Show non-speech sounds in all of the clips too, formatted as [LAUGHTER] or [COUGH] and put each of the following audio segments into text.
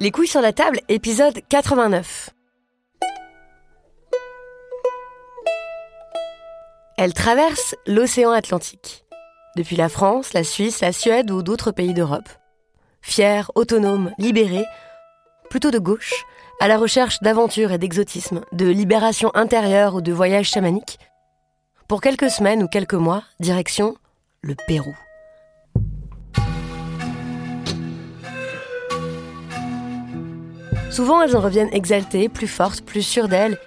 Les couilles sur la table, épisode 89. Elle traverse l'océan Atlantique, depuis la France, la Suisse, la Suède ou d'autres pays d'Europe. Fière, autonome, libérée, plutôt de gauche, à la recherche d'aventure et d'exotisme, de libération intérieure ou de voyage chamanique. Pour quelques semaines ou quelques mois, direction le Pérou. Souvent, elles en reviennent exaltées, plus fortes, plus sûres d'elles.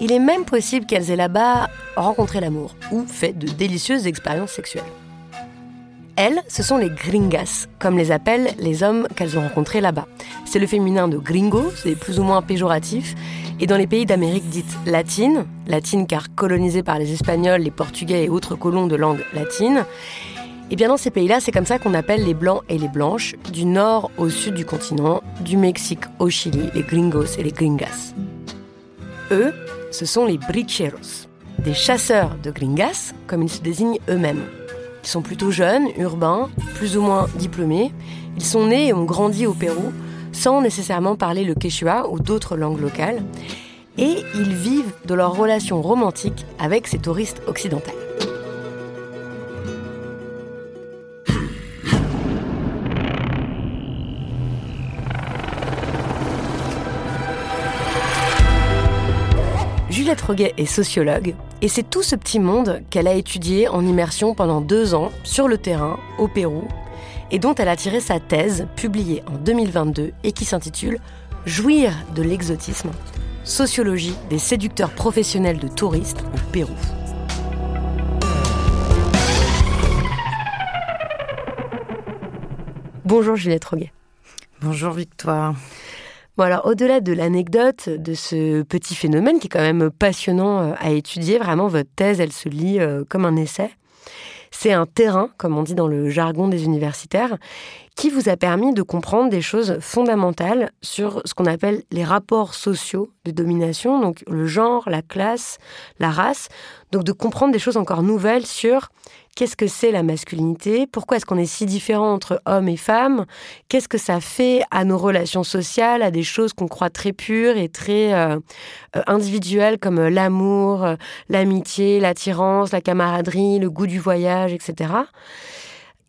Il est même possible qu'elles aient là-bas rencontré l'amour ou fait de délicieuses expériences sexuelles. Elles, ce sont les gringas, comme les appellent les hommes qu'elles ont rencontrés là-bas. C'est le féminin de gringo, c'est plus ou moins péjoratif. Et dans les pays d'Amérique dite latine, latine car colonisée par les Espagnols, les Portugais et autres colons de langue latine, et bien dans ces pays-là, c'est comme ça qu'on appelle les blancs et les blanches, du nord au sud du continent, du Mexique au Chili, les gringos et les gringas. Eux, ce sont les bricheros, des chasseurs de gringas, comme ils se désignent eux-mêmes. Ils sont plutôt jeunes, urbains, plus ou moins diplômés. Ils sont nés et ont grandi au Pérou sans nécessairement parler le quechua ou d'autres langues locales. Et ils vivent de leur relation romantique avec ces touristes occidentales. Juliette Roguet est sociologue et c'est tout ce petit monde qu'elle a étudié en immersion pendant deux ans sur le terrain au Pérou et dont elle a tiré sa thèse publiée en 2022 et qui s'intitule Jouir de l'exotisme, sociologie des séducteurs professionnels de touristes au Pérou. Bonjour Juliette Roguet. Bonjour Victoire. Au-delà de l'anecdote de ce petit phénomène qui est quand même passionnant euh, à étudier, vraiment votre thèse elle se lit euh, comme un essai. C'est un terrain, comme on dit dans le jargon des universitaires, qui vous a permis de comprendre des choses fondamentales sur ce qu'on appelle les rapports sociaux de domination, donc le genre, la classe, la race, donc de comprendre des choses encore nouvelles sur qu'est-ce que c'est la masculinité, pourquoi est-ce qu'on est si différent entre hommes et femmes, qu'est-ce que ça fait à nos relations sociales, à des choses qu'on croit très pures et très euh, euh, individuelles comme euh, l'amour, l'amitié, l'attirance, la camaraderie, le goût du voyage, etc.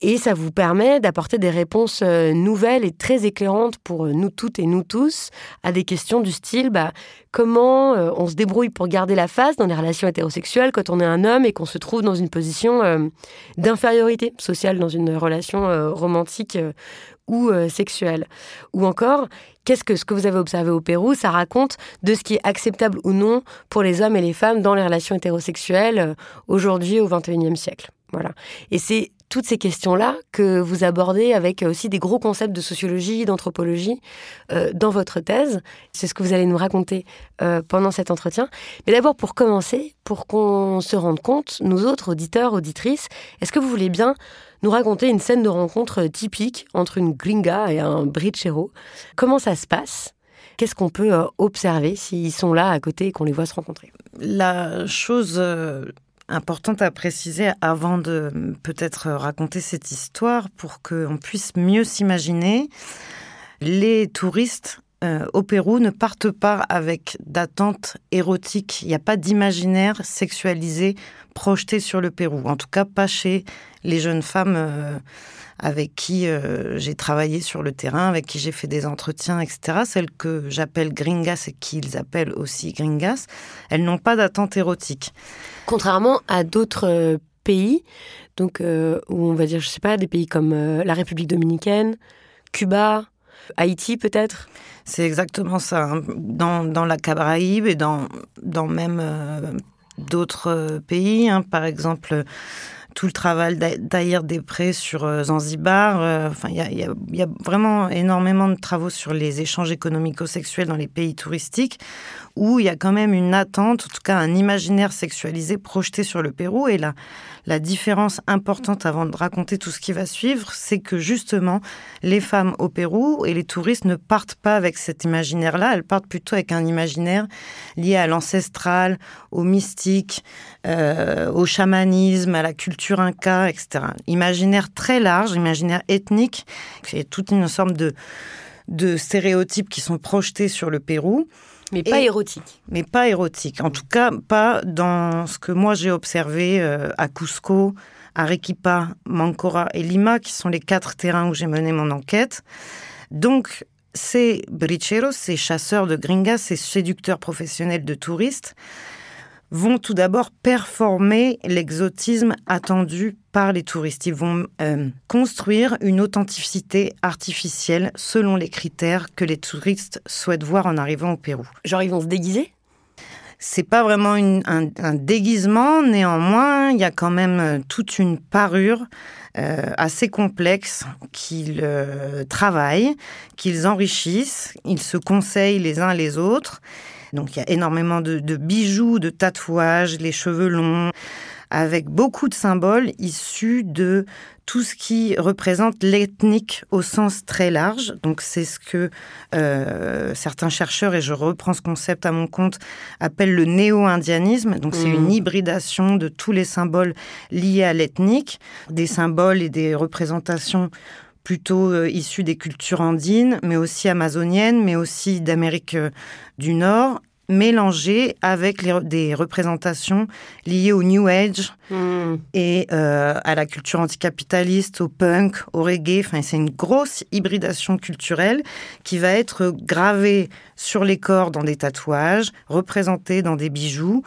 Et ça vous permet d'apporter des réponses euh, nouvelles et très éclairantes pour euh, nous toutes et nous tous à des questions du style bah, comment euh, on se débrouille pour garder la face dans les relations hétérosexuelles quand on est un homme et qu'on se trouve dans une position d'infériorité sociale dans une relation romantique ou sexuelle. Ou encore, qu'est-ce que ce que vous avez observé au Pérou, ça raconte de ce qui est acceptable ou non pour les hommes et les femmes dans les relations hétérosexuelles aujourd'hui au XXIe siècle. Voilà. Et c'est toutes ces questions-là que vous abordez avec aussi des gros concepts de sociologie, d'anthropologie euh, dans votre thèse. C'est ce que vous allez nous raconter euh, pendant cet entretien. Mais d'abord, pour commencer, pour qu'on se rende compte, nous autres auditeurs, auditrices, est-ce que vous voulez bien nous raconter une scène de rencontre typique entre une gringa et un brichero Comment ça se passe? Qu'est-ce qu'on peut euh, observer s'ils sont là à côté et qu'on les voit se rencontrer? La chose importante à préciser avant de peut-être raconter cette histoire pour qu'on puisse mieux s'imaginer. Les touristes euh, au Pérou ne partent pas avec d'attentes érotiques. Il n'y a pas d'imaginaire sexualisé projeté sur le Pérou. En tout cas, pas chez les jeunes femmes euh, avec qui euh, j'ai travaillé sur le terrain, avec qui j'ai fait des entretiens, etc. Celles que j'appelle gringas et qu'ils appellent aussi gringas, elles n'ont pas d'attente érotique. Contrairement à d'autres pays, donc où on va dire, je sais pas, des pays comme la République dominicaine, Cuba, Haïti peut-être? C'est exactement ça. Hein. Dans, dans, la Caraïbe et dans, dans même euh, d'autres euh, pays, hein. par exemple tout le travail d'Aïr Després sur euh, Zanzibar. Enfin, il y, y, a vraiment énormément de travaux sur les échanges économico-sexuels dans les pays touristiques où il y a quand même une attente, en tout cas un imaginaire sexualisé projeté sur le Pérou. Et là, la différence importante avant de raconter tout ce qui va suivre, c'est que justement, les femmes au Pérou et les touristes ne partent pas avec cet imaginaire-là, elles partent plutôt avec un imaginaire lié à l'ancestral, au mystique, euh, au chamanisme, à la culture inca, etc. Imaginaire très large, imaginaire ethnique, c'est toute une sorte de, de stéréotypes qui sont projetés sur le Pérou. Mais pas érotique. Mais pas érotique. En tout cas, pas dans ce que moi j'ai observé euh, à Cusco, Arequipa, Mancora et Lima, qui sont les quatre terrains où j'ai mené mon enquête. Donc, ces bricheros, ces chasseurs de gringas, ces séducteurs professionnels de touristes, vont tout d'abord performer l'exotisme attendu par les touristes. Ils vont euh, construire une authenticité artificielle selon les critères que les touristes souhaitent voir en arrivant au Pérou. Genre ils vont se déguiser? C'est pas vraiment un, déguisement, néanmoins, il y a quand même euh, toute une parure euh, assez complexe qu'ils travaillent, qu'ils enrichissent, ils se conseillent les uns les autres. Donc il y a énormément de, bijoux, de tatouages, les cheveux longs, avec beaucoup de symboles issus de tout ce qui représente l'ethnique au sens très large. Donc c'est ce que euh, certains chercheurs, et je reprends ce concept à mon compte, appellent le néo-indianisme. Donc c'est une mmh. hybridation de tous les symboles liés à l'ethnique, des symboles et des représentations plutôt euh, issus des cultures andines, mais aussi amazoniennes, mais aussi d'Amérique euh, du Nord, mélangés avec des représentations liées au New Age hmm. et euh, à la culture anticapitaliste, au punk, au reggae. Enfin, c'est une grosse hybridation culturelle qui va être gravée sur les corps dans des tatouages, représentée dans des bijoux,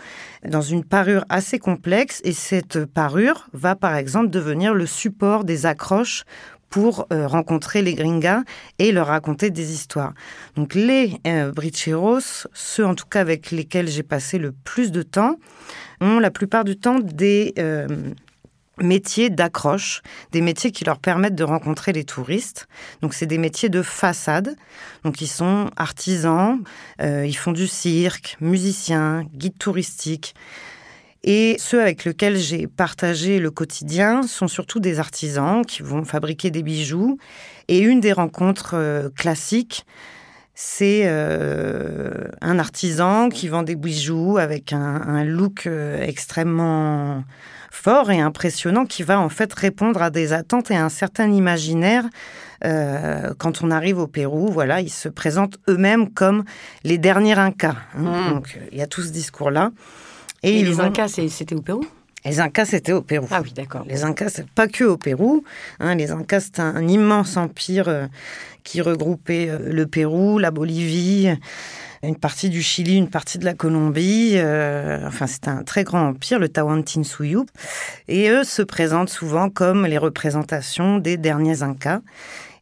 dans une parure assez complexe. Et cette parure va, par exemple, devenir le support des accroches pour euh, rencontrer les gringas et leur raconter des histoires. Donc les euh, bricheros, ceux en tout cas avec lesquels j'ai passé le plus de temps, ont la plupart du temps des euh, métiers d'accroche, des métiers qui leur permettent de rencontrer les touristes. Donc c'est des métiers de façade. Donc ils sont artisans, ils font du cirque, musiciens, guides touristiques. Et ceux avec lesquels j'ai partagé le quotidien sont surtout des artisans qui vont fabriquer des bijoux. Et une des rencontres euh, classiques, c'est euh, un artisan qui vend des bijoux avec un, look euh, extrêmement fort et impressionnant qui va en fait répondre à des attentes et à un certain imaginaire. quand on arrive au Pérou, voilà, ils se présentent eux-mêmes comme les derniers Incas. Hein. Mmh. Donc il y a tout ce discours-là. Et, les Incas, c'était au Pérou les Incas, c'était au Pérou. Ah oui, d'accord. Les Incas, c'est pas que au Pérou. Hein. les Incas, c'est un, immense empire euh, qui regroupait euh, le Pérou, la Bolivie, une partie du Chili, une partie de la Colombie. Euh, enfin, c'est un très grand empire, le Tawantinsuyu. Et eux se présentent souvent comme les représentations des derniers Incas.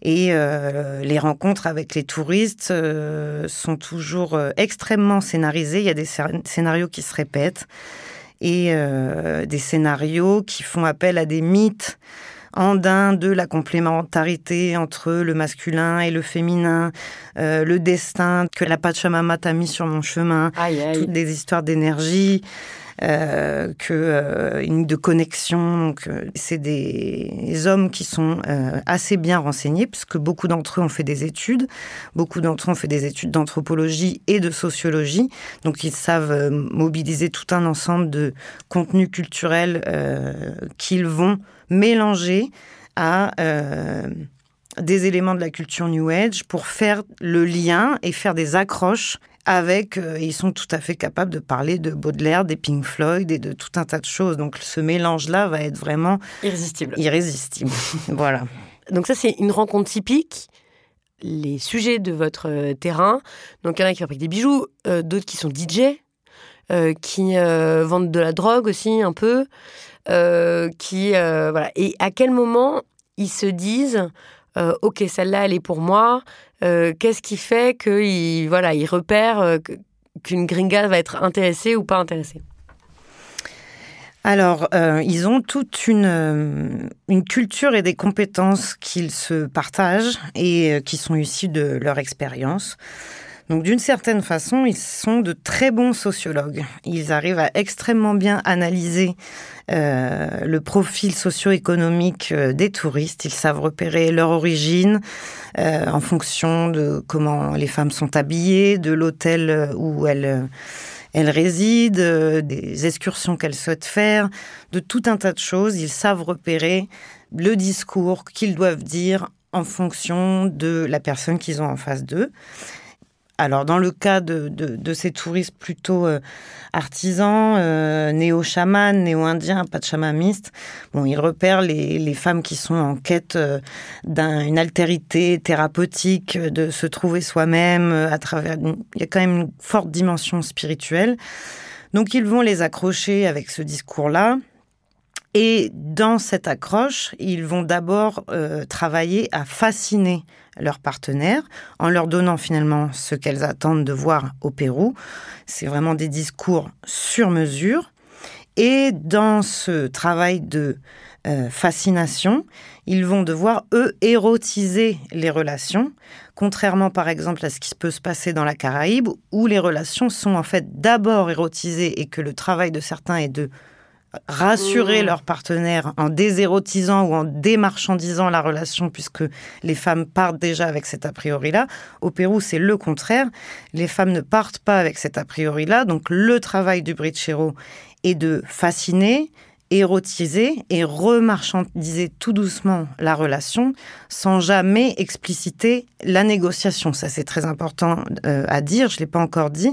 Et euh, les rencontres avec les touristes euh, sont toujours euh, extrêmement scénarisées. Il y a des scénarios qui se répètent et des scénarios qui font appel à des mythes andin de la complémentarité entre le masculin et le féminin, euh, le destin que la Pachamama t'a mis sur mon chemin, toutes des histoires d'énergie. Euh, que euh, de connexion. Euh, c'est des hommes qui sont assez bien renseignés, puisque beaucoup d'entre eux ont fait des études. Beaucoup d'entre eux ont fait des études d'anthropologie et de sociologie. Donc, ils savent mobiliser tout un ensemble de contenus culturels qu'ils vont mélanger à des éléments de la culture New Age pour faire le lien et faire des accroches avec, euh, ils sont tout à fait capables de parler de Baudelaire, des Pink Floyd et de tout un tas de choses. Donc ce mélange-là va être vraiment irrésistible. Irrésistible. [LAUGHS] voilà. Donc ça, c'est une rencontre typique. Les sujets de votre euh, terrain. Donc il y en a qui fabriquent des bijoux, euh, d'autres qui sont DJ, qui vendent de la drogue aussi un peu, qui voilà. Et à quel moment ils se disent ok, celle-là, elle est pour moi. Euh, qu'est-ce qui fait qu'il voilà, il euh, qu'une gringa va être intéressée ou pas intéressée? Alors, euh, ils ont toute une, une culture et des compétences qu'ils se partagent et qui sont issues de leur expérience. Donc d'une certaine façon, ils sont de très bons sociologues. Ils arrivent à extrêmement bien analyser euh, le profil socio-économique euh, des touristes. Ils savent repérer leur origine euh, en fonction de comment les femmes sont habillées, de l'hôtel où elles elles résident, des excursions qu'elles souhaitent faire, de tout un tas de choses. Ils savent repérer le discours qu'ils doivent dire en fonction de la personne qu'ils ont en face d'eux. Alors, dans le cas de, ces touristes plutôt euh, artisans, euh, néo-chamans, néo-indiens, pas de chamamistes, bon, ils repèrent les, femmes qui sont en quête euh, d'une altérité thérapeutique, de se trouver soi-même à travers. Il y a quand même une forte dimension spirituelle. Donc, ils vont les accrocher avec ce discours-là. Et dans cette accroche, ils vont d'abord travailler à fasciner leurs partenaires en leur donnant finalement ce qu'elles attendent de voir au Pérou. C'est vraiment des discours sur mesure. Et dans ce travail de euh, fascination, ils vont devoir, eux, érotiser les relations, contrairement par exemple à ce qui peut se passer dans la Caraïbe, où les relations sont en fait d'abord érotisées et que le travail de certains est de rassurer mmh. leurs partenaires en désérotisant ou en démarchandisant la relation puisque les femmes partent déjà avec cet a priori-là. Au Pérou, c'est le contraire. Les femmes ne partent pas avec cet a priori-là. Donc le travail du Brichero est de fasciner, érotiser et remarchandiser tout doucement la relation sans jamais expliciter la négociation. Ça, c'est très important euh, à dire. Je ne l'ai pas encore dit.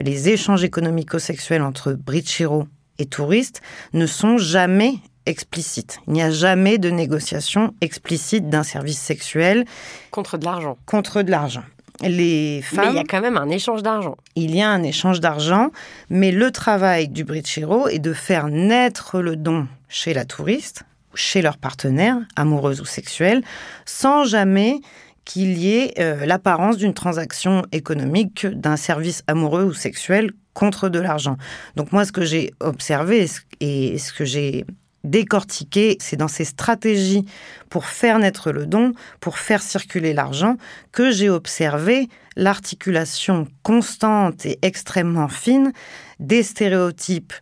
Les échanges économico-sexuels entre Brichero et touristes ne sont jamais explicites. Il n'y a jamais de négociation explicite d'un service sexuel. Contre de l'argent. Contre de l'argent. Les femmes, mais il y a quand même un échange d'argent. Il y a un échange d'argent, mais le travail du Brichero est de faire naître le don chez la touriste, chez leur partenaire, amoureuse ou sexuelle, sans jamais qu'il y ait euh, l'apparence d'une transaction économique, d'un service amoureux ou sexuel contre de l'argent. Donc moi, ce que j'ai observé et ce que j'ai décortiqué, c'est dans ces stratégies pour faire naître le don, pour faire circuler l'argent, que j'ai observé l'articulation constante et extrêmement fine des stéréotypes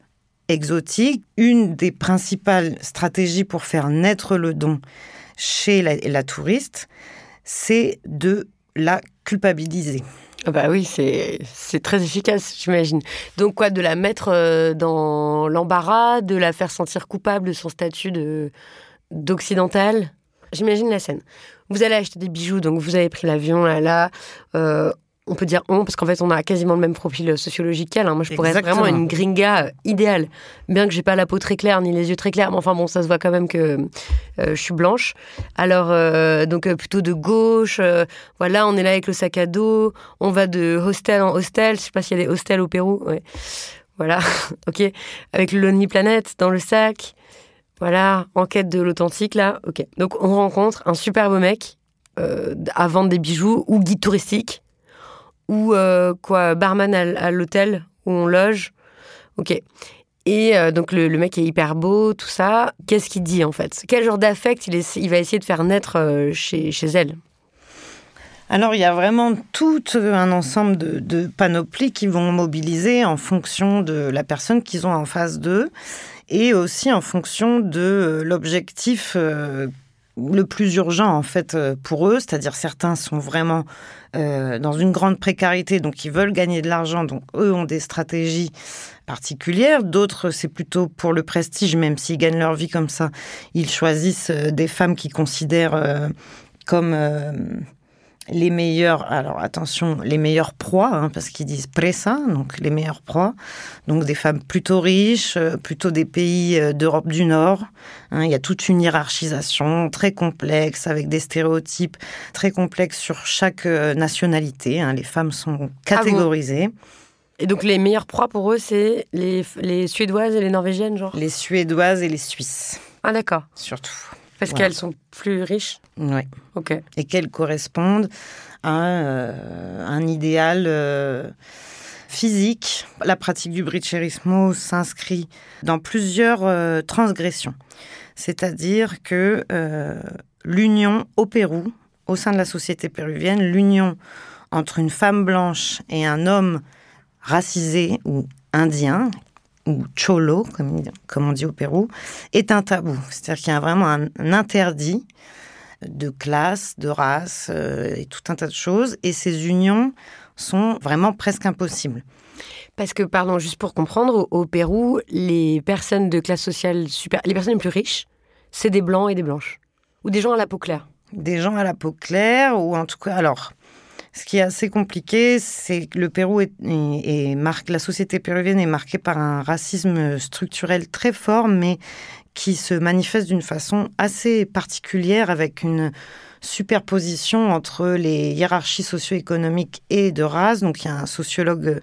exotiques. Une des principales stratégies pour faire naître le don chez la touriste, c'est de la culpabiliser. Ah bah oui, c'est très efficace, j'imagine. Donc quoi, de la mettre euh, dans l'embarras, de la faire sentir coupable de son statut d'occidentale J'imagine la scène. Vous allez acheter des bijoux, donc vous avez pris l'avion là, là euh, on peut dire on, parce qu'en fait, on a quasiment le même profil sociologique qu'elle. Hein. Moi, je pourrais être vraiment une gringa euh, idéale. Bien que j'ai pas la peau très claire ni les yeux très clairs, mais enfin bon, ça se voit quand même que euh, je suis blanche. Alors, euh, donc plutôt de gauche. voilà, on est là avec le sac à dos. On va de hostel en hostel. Je sais pas s'il y a des hostels au Pérou. Ouais. Voilà, [LAUGHS] ok. Avec le Lonely Planet dans le sac. Voilà, en quête de l'authentique là. Ok. Donc, on rencontre un super beau mec à vendre des bijoux ou guide touristique ou euh, quoi, barman à, l'hôtel où on loge. Ok. Et euh, donc le, mec est hyper beau, tout ça. Qu'est-ce qu'il dit en fait? Quel genre d'affect il, va essayer de faire naître euh, chez, chez elle? Alors il y a vraiment tout un ensemble de, panoplies qui vont mobiliser en fonction de la personne qu'ils ont en face d'eux et aussi en fonction de l'objectif le plus urgent en fait pour eux, c'est-à-dire certains sont vraiment euh, dans une grande précarité, donc ils veulent gagner de l'argent, donc eux ont des stratégies particulières. D'autres, c'est plutôt pour le prestige, même s'ils gagnent leur vie comme ça, ils choisissent euh, des femmes qu'ils considèrent comme les meilleurs, alors attention, les meilleures proies, hein, parce qu'ils disent presa, donc les meilleures proies, donc des femmes plutôt riches, euh, plutôt des pays euh, d'Europe du Nord. Hein. il y a toute une hiérarchisation très complexe, avec des stéréotypes très complexes sur chaque euh, nationalité. Hein. les femmes sont catégorisées. et donc les meilleures proies pour eux, c'est les, les Suédoises et les Norvégiennes, genre? Les Suédoises et les Suisses. Ah d'accord. Surtout. Parce qu'elles sont plus riches Oui. Ok. Et qu'elles correspondent à euh, un idéal euh, physique. La pratique du bricherismo s'inscrit dans plusieurs euh, transgressions. C'est-à-dire que l'union au Pérou, au sein de la société péruvienne, l'union entre une femme blanche et un homme racisé ou indien, ou cholo, comme, comme, on dit au Pérou, est un tabou. C'est-à-dire qu'il y a vraiment un, interdit de classe, de race euh, et tout un tas de choses. Et ces unions sont vraiment presque impossibles. Parce que, pardon, juste pour comprendre, au, Pérou, les personnes de classe sociale super, les personnes les plus riches, c'est des blancs et des blanches. Ou des gens à la peau claire. Des gens à la peau claire, ou en tout cas, alors, ce qui est assez compliqué, c'est que le Pérou est, la société péruvienne est marquée par un racisme structurel très fort, mais qui se manifeste d'une façon assez particulière avec une superposition entre les hiérarchies socio-économiques et de race. Donc il y a un sociologue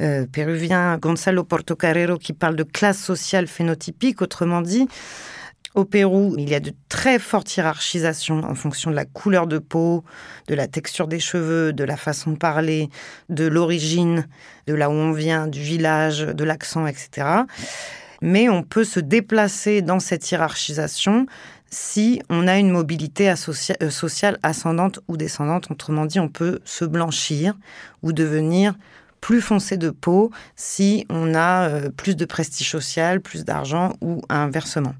euh, péruvien, Gonzalo Portocarrero, qui parle de classe sociale phénotypique, autrement dit, au Pérou, il y a de très fortes hiérarchisations en fonction de la couleur de peau, de la texture des cheveux, de la façon de parler, de l'origine, de là où on vient, du village, de l'accent, etc. Mais on peut se déplacer dans cette hiérarchisation si on a une mobilité euh, sociale ascendante ou descendante. Autrement dit, on peut se blanchir ou devenir plus foncé de peau si on a euh, plus de prestige social, plus d'argent ou inversement.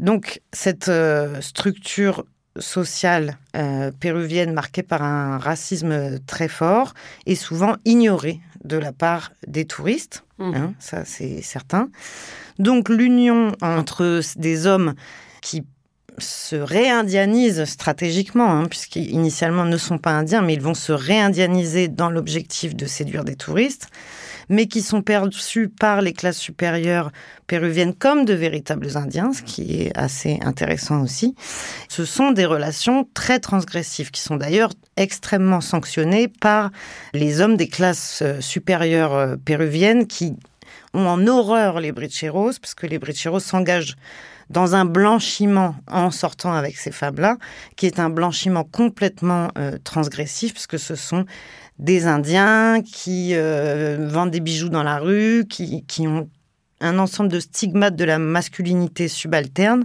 Donc cette euh, structure sociale euh, péruvienne marquée par un racisme très fort est souvent ignorée de la part des touristes, mmh. hein, ça c'est certain. Donc l'union entre des hommes qui se réindianisent stratégiquement, hein, puisqu'initialement ne sont pas indiens, mais ils vont se réindianiser dans l'objectif de séduire des touristes mais qui sont perçus par les classes supérieures péruviennes comme de véritables Indiens, ce qui est assez intéressant aussi. Ce sont des relations très transgressives, qui sont d'ailleurs extrêmement sanctionnées par les hommes des classes euh, supérieures euh, péruviennes qui ont en horreur les bricheros, parce que les bricheros s'engagent dans un blanchiment en sortant avec ces femmes-là, qui est un blanchiment complètement euh, transgressif, puisque ce sont des Indiens qui euh, vendent des bijoux dans la rue, qui, ont un ensemble de stigmates de la masculinité subalterne,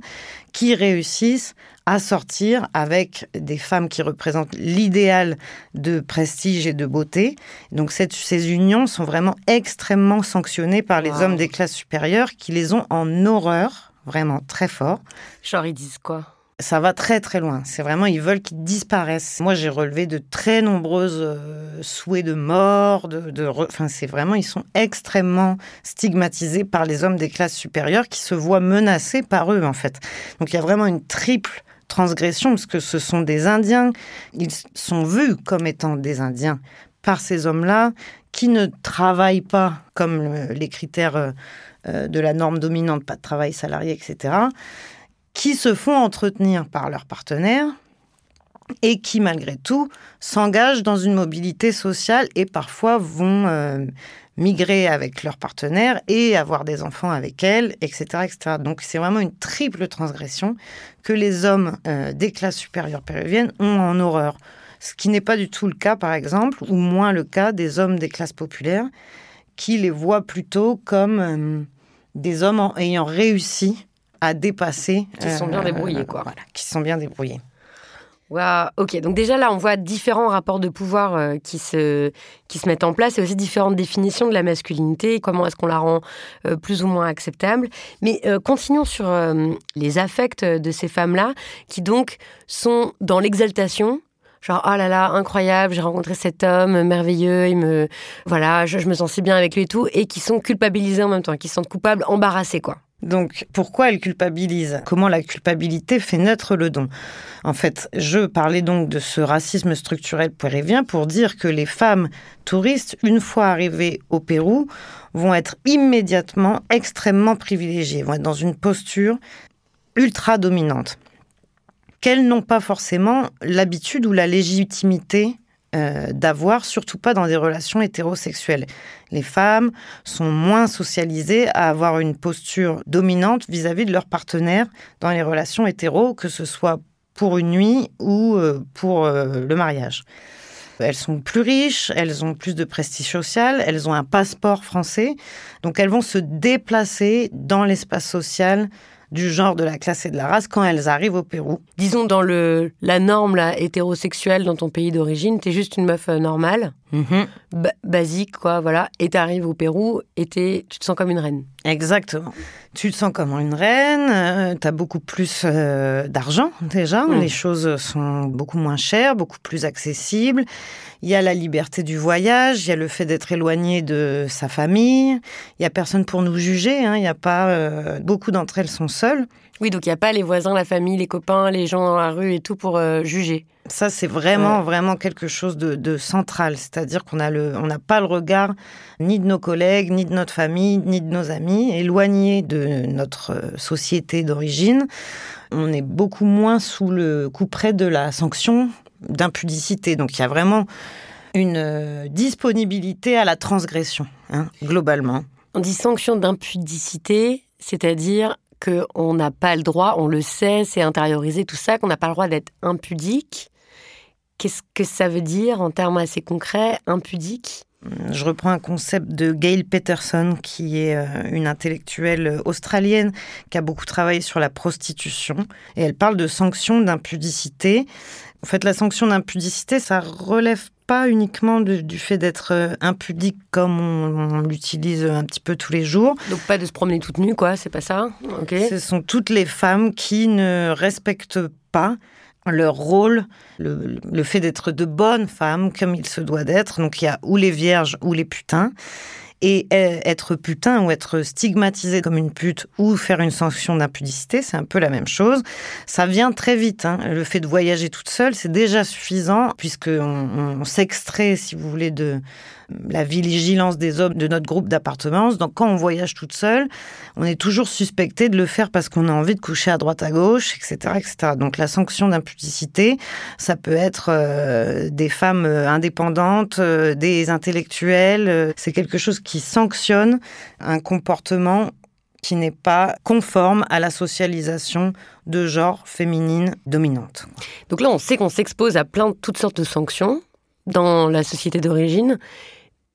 qui réussissent à sortir avec des femmes qui représentent l'idéal de prestige et de beauté. Donc ces unions sont vraiment extrêmement sanctionnées par les hommes des classes supérieures qui les ont en horreur, vraiment très fort. Genre ils disent quoi? Ça va très très loin. C'est vraiment, ils veulent qu'ils disparaissent. Moi, j'ai relevé de très nombreuses euh, souhaits de mort. De, Enfin, c'est vraiment, ils sont extrêmement stigmatisés par les hommes des classes supérieures qui se voient menacés par eux, en fait. Donc, il y a vraiment une triple transgression, parce que ce sont des Indiens. Ils sont vus comme étant des Indiens par ces hommes-là, qui ne travaillent pas comme les critères euh, euh, de la norme dominante, pas de travail salarié, etc qui se font entretenir par leurs partenaires et qui, malgré tout, s'engagent dans une mobilité sociale et parfois vont euh, migrer avec leurs partenaires et avoir des enfants avec elles, etc. etc. Donc c'est vraiment une triple transgression que les hommes euh, des classes supérieures péruviennes ont en horreur. Ce qui n'est pas du tout le cas, par exemple, ou moins le cas des hommes des classes populaires, qui les voient plutôt comme... Euh, des hommes ayant réussi à dépasser. Qui sont bien débrouillés, quoi. Voilà, qui sont bien débrouillés. Wow. Ok, donc déjà là, on voit différents rapports de pouvoir euh, qui, se, qui se mettent en place et aussi différentes définitions de la masculinité, comment est-ce qu'on la rend euh, plus ou moins acceptable? Mais euh, continuons sur les affects de ces femmes-là, qui donc sont dans l'exaltation, genre oh là là incroyable j'ai rencontré cet homme merveilleux il me voilà je, je, me sens si bien avec lui et tout et qui sont culpabilisés en même temps qui se sentent coupables embarrassés quoi donc, pourquoi elle culpabilise? Comment la culpabilité fait naître le don? En fait, je parlais donc de ce racisme structurel péruvien pour dire que les femmes touristes, une fois arrivées au Pérou, vont être immédiatement extrêmement privilégiées, vont être dans une posture ultra dominante, qu'elles n'ont pas forcément l'habitude ou la légitimité euh, d'avoir, surtout pas dans des relations hétérosexuelles. Les femmes sont moins socialisées à avoir une posture dominante vis-à-vis de leur partenaire dans les relations hétéro, que ce soit pour une nuit ou euh, pour euh, le mariage. Elles sont plus riches, elles ont plus de prestige social, elles ont un passeport français, donc elles vont se déplacer dans l'espace social du genre, de la classe et de la race quand elles arrivent au Pérou. Disons, dans le, la norme là, hétérosexuelle dans ton pays d'origine, t'es juste une meuf euh, normale, mhm. basique, quoi, voilà, et t'arrives au Pérou et tu te sens comme une reine. Exactement. Tu te sens comme une reine, euh, tu as beaucoup plus euh, d'argent déjà, mm. les choses sont beaucoup moins chères, beaucoup plus accessibles. Il y a la liberté du voyage, il y a le fait d'être éloigné de sa famille, il y a personne pour nous juger, hein. il y a pas euh, beaucoup d'entre elles sont seules. Oui, donc il n'y a pas les voisins, la famille, les copains, les gens dans la rue et tout pour juger. Ça, c'est vraiment, vraiment quelque chose de, central. C'est-à-dire qu'on a le, on n'a pas le regard ni de nos collègues, ni de notre famille, ni de nos amis, éloignés de notre euh, société d'origine. On est beaucoup moins sous le coup près de la sanction d'impudicité. Donc, il y a vraiment une euh, disponibilité à la transgression, hein, globalement. On dit sanction d'impudicité, c'est-à-dire qu'on n'a pas le droit, on le sait, c'est intériorisé, tout ça, qu'on n'a pas le droit d'être impudique. Qu'est-ce que ça veut dire en termes assez concrets, impudique? Je reprends un concept de Gail Peterson, qui est euh, une intellectuelle australienne qui a beaucoup travaillé sur la prostitution. Et elle parle de sanctions d'impudicité. En fait, la sanction d'impudicité, ça relève pas uniquement du fait d'être euh, impudique comme on, l'utilise un petit peu tous les jours. Donc pas de se promener toute nue, quoi, c'est pas ça? Ce sont toutes les femmes qui ne respectent pas leur rôle, le, fait d'être de bonnes femmes comme il se doit d'être. Donc il y a ou les vierges ou les putains. Et euh, être putain ou être stigmatisé comme une pute ou faire une sanction d'impudicité, c'est un peu la même chose. Ça vient très vite. Hein. Le fait de voyager toute seule, c'est déjà suffisant puisqu'on on s'extrait, si vous voulez, de, la vigilance des hommes de notre groupe d'appartenance. Donc quand on voyage toute seule, on est toujours suspecté de le faire parce qu'on a envie de coucher à droite à gauche, etc. etc. Donc la sanction d'impudicité, ça peut être euh, des femmes euh, indépendantes, euh, des intellectuels. c'est quelque chose qui sanctionne un comportement qui n'est pas conforme à la socialisation de genre féminine dominante. Donc là, on sait qu'on s'expose à plein de toutes sortes de sanctions dans la société d'origine.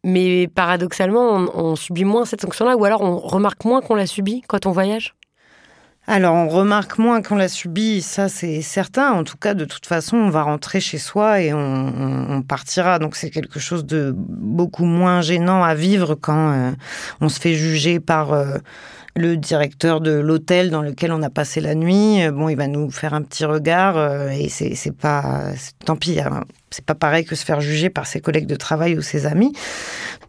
Mais paradoxalement, on, subit moins cette sanction-là, ou alors on remarque moins qu'on la subit quand on voyage? Alors, on remarque moins qu'on la subit, ça c'est certain. En tout cas, de toute façon, on va rentrer chez soi et on, partira. Donc, c'est quelque chose de beaucoup moins gênant à vivre quand euh, on se fait juger par euh, le directeur de l'hôtel dans lequel on a passé la nuit. Bon, il va nous faire un petit regard euh, et c'est pas. Tant pis, hein. c'est pas pareil que se faire juger par ses collègues de travail ou ses amis.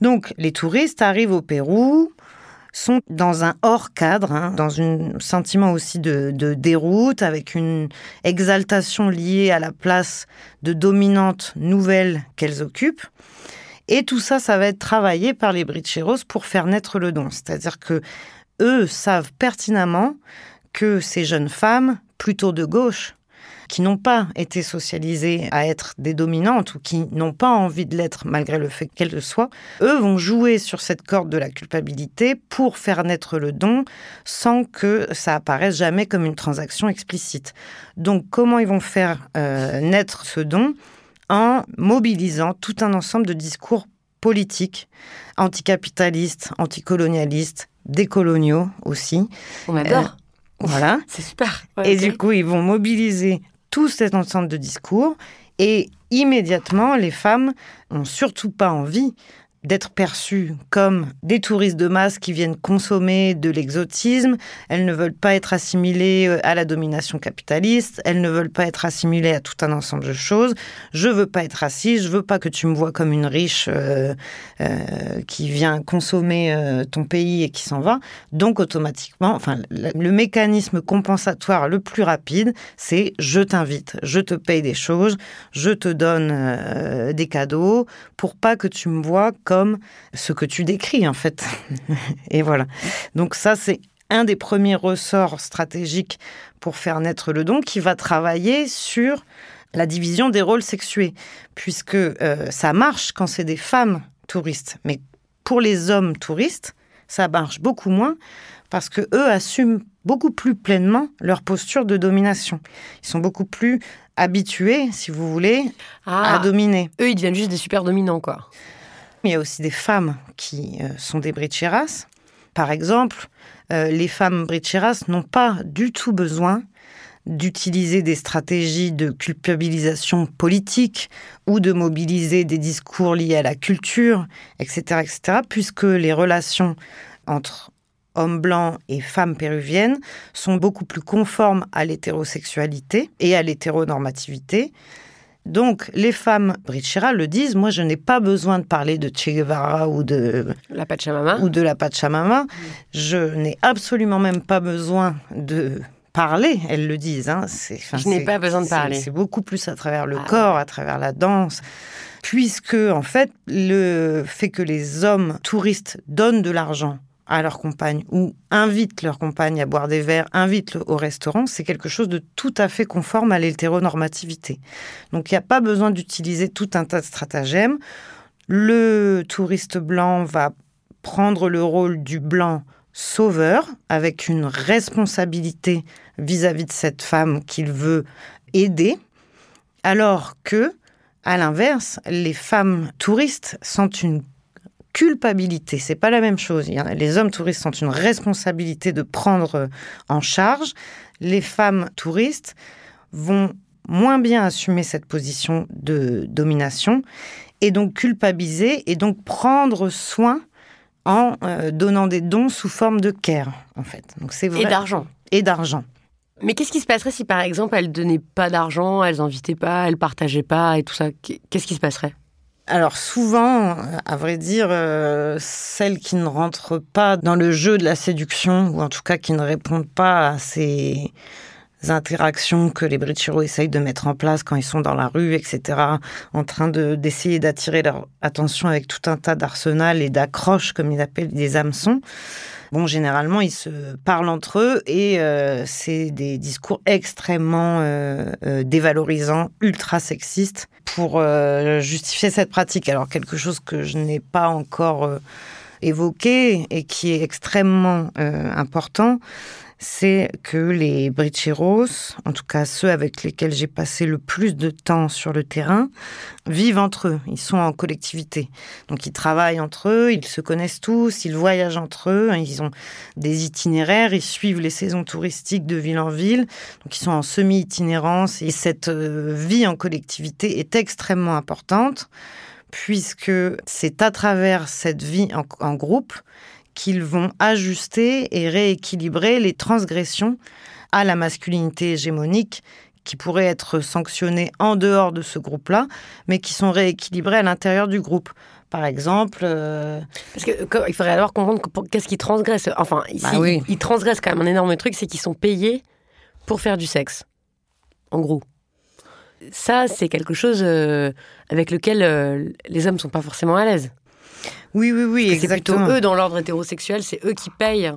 Donc, les touristes arrivent au Pérou sont dans un hors cadre, hein, dans un sentiment aussi de, déroute, avec une exaltation liée à la place de dominante nouvelle qu'elles occupent. Et tout ça, ça va être travaillé par les Bricheros pour faire naître le don. C'est-à-dire que eux savent pertinemment que ces jeunes femmes, plutôt de gauche, qui n'ont pas été socialisées à être des dominantes ou qui n'ont pas envie de l'être malgré le fait qu'elles le soient, eux vont jouer sur cette corde de la culpabilité pour faire naître le don sans que ça apparaisse jamais comme une transaction explicite. Donc comment ils vont faire euh, naître ce don? En mobilisant tout un ensemble de discours politiques, anticapitalistes, anticolonialistes, décoloniaux aussi. On adore. voilà. [LAUGHS] C'est super. et du coup, ils vont mobiliser tout cet ensemble de discours et immédiatement, les femmes n'ont surtout pas envie d'être perçues comme des touristes de masse qui viennent consommer de l'exotisme. Elles ne veulent pas être assimilées euh, à la domination capitaliste. Elles ne veulent pas être assimilées à tout un ensemble de choses. Je veux pas être raciste. Je veux pas que tu me vois comme une riche euh, euh, qui vient consommer ton pays et qui s'en va. Donc automatiquement, enfin, le mécanisme compensatoire le plus rapide, c'est je t'invite, je te paye des choses, je te donne des cadeaux pour pas que tu me vois comme comme ce que tu décris en fait. [LAUGHS] Et voilà. Donc ça, c'est un des premiers ressorts stratégiques pour faire naître le don qui va travailler sur la division des rôles sexués, puisque euh, ça marche quand c'est des femmes touristes, mais pour les hommes touristes, ça marche beaucoup moins parce que eux assument beaucoup plus pleinement leur posture de domination. Ils sont beaucoup plus habitués, si vous voulez, à Ah. dominer. Eux, ils deviennent juste des super dominants, quoi. Il y a aussi des femmes qui euh, sont des bricheras. Par exemple, euh, les femmes bricheras n'ont pas du tout besoin d'utiliser des stratégies de culpabilisation politique ou de mobiliser des discours liés à la culture, etc., etc., puisque les relations entre hommes blancs et femmes péruviennes sont beaucoup plus conformes à l'hétérosexualité et à l'hétéronormativité. Donc, les femmes bricheras le disent, moi je n'ai pas besoin de parler de Che Guevara ou de, La Pachamama. ou de la Pachamama. Je n'ai absolument même pas besoin de parler, elles le disent. hein. Je n'ai pas besoin de parler. C'est beaucoup plus à travers le Ah corps, à travers la danse. Puisque, en fait, le fait que les hommes touristes donnent de l'argent à leurs compagnes ou invitent leurs compagnes à boire des verres, invitent au restaurant, c'est quelque chose de tout à fait conforme à l'hétéronormativité. Donc il n'y a pas besoin d'utiliser tout un tas de stratagèmes. Le touriste blanc va prendre le rôle du blanc sauveur avec une responsabilité vis-à-vis de cette femme qu'il veut aider, alors que, à l'inverse, les femmes touristes sentent une culpabilité. C'est pas la même chose. Les hommes touristes sentent une responsabilité de prendre euh, en charge. Les femmes touristes vont moins bien assumer cette position de domination et donc culpabiliser et donc prendre soin en euh, donnant des dons sous forme de care, en fait. Donc c'est vrai. Et d'argent. Et d'argent. Mais qu'est-ce qui se passerait si, par exemple, elles donnaient pas d'argent, elles invitaient pas, elles partageaient pas et tout ça? Qu'est-ce qui se passerait? Alors souvent, à vrai dire, euh, celles qui ne rentrent pas dans le jeu de la séduction, ou en tout cas qui ne répondent pas à ces interactions que les Brichiro essayent de mettre en place quand ils sont dans la rue, etc., en train de- d'essayer d'attirer leur attention avec tout un tas d'arsenal et d'accroches, comme ils appellent des hameçons. Bon, généralement, ils se parlent entre eux et euh, c'est des discours extrêmement euh, euh, dévalorisants, ultra sexistes pour justifier cette pratique. Alors, quelque chose que je n'ai pas encore évoqué et qui est extrêmement important, c'est que les bricheros, en tout cas ceux avec lesquels j'ai passé le plus de temps sur le terrain, vivent entre eux. Ils sont en collectivité. Donc ils travaillent entre eux, ils se connaissent tous, ils voyagent entre eux, hein, ils ont des itinéraires, ils suivent les saisons touristiques de ville en ville. Donc ils sont en semi-itinérance et cette euh, vie en collectivité est extrêmement importante puisque c'est à travers cette vie en, en groupe qu'ils vont ajuster et rééquilibrer les transgressions à la masculinité hégémonique qui pourraient être sanctionnées en dehors de ce groupe-là, mais qui sont rééquilibrées à l'intérieur du groupe. Par exemple, euh, Parce que il faudrait alors comprendre qu'est-ce qu'ils transgressent. Enfin, ici, Bah oui. ils, transgressent quand même un énorme truc, c'est qu'ils sont payés pour faire du sexe. En gros. Ça, c'est quelque chose euh, avec lequel euh, les hommes sont pas forcément à l'aise. Oui, oui, oui, Parce que C'est plutôt exactement. eux dans l'ordre hétérosexuel, c'est eux qui payent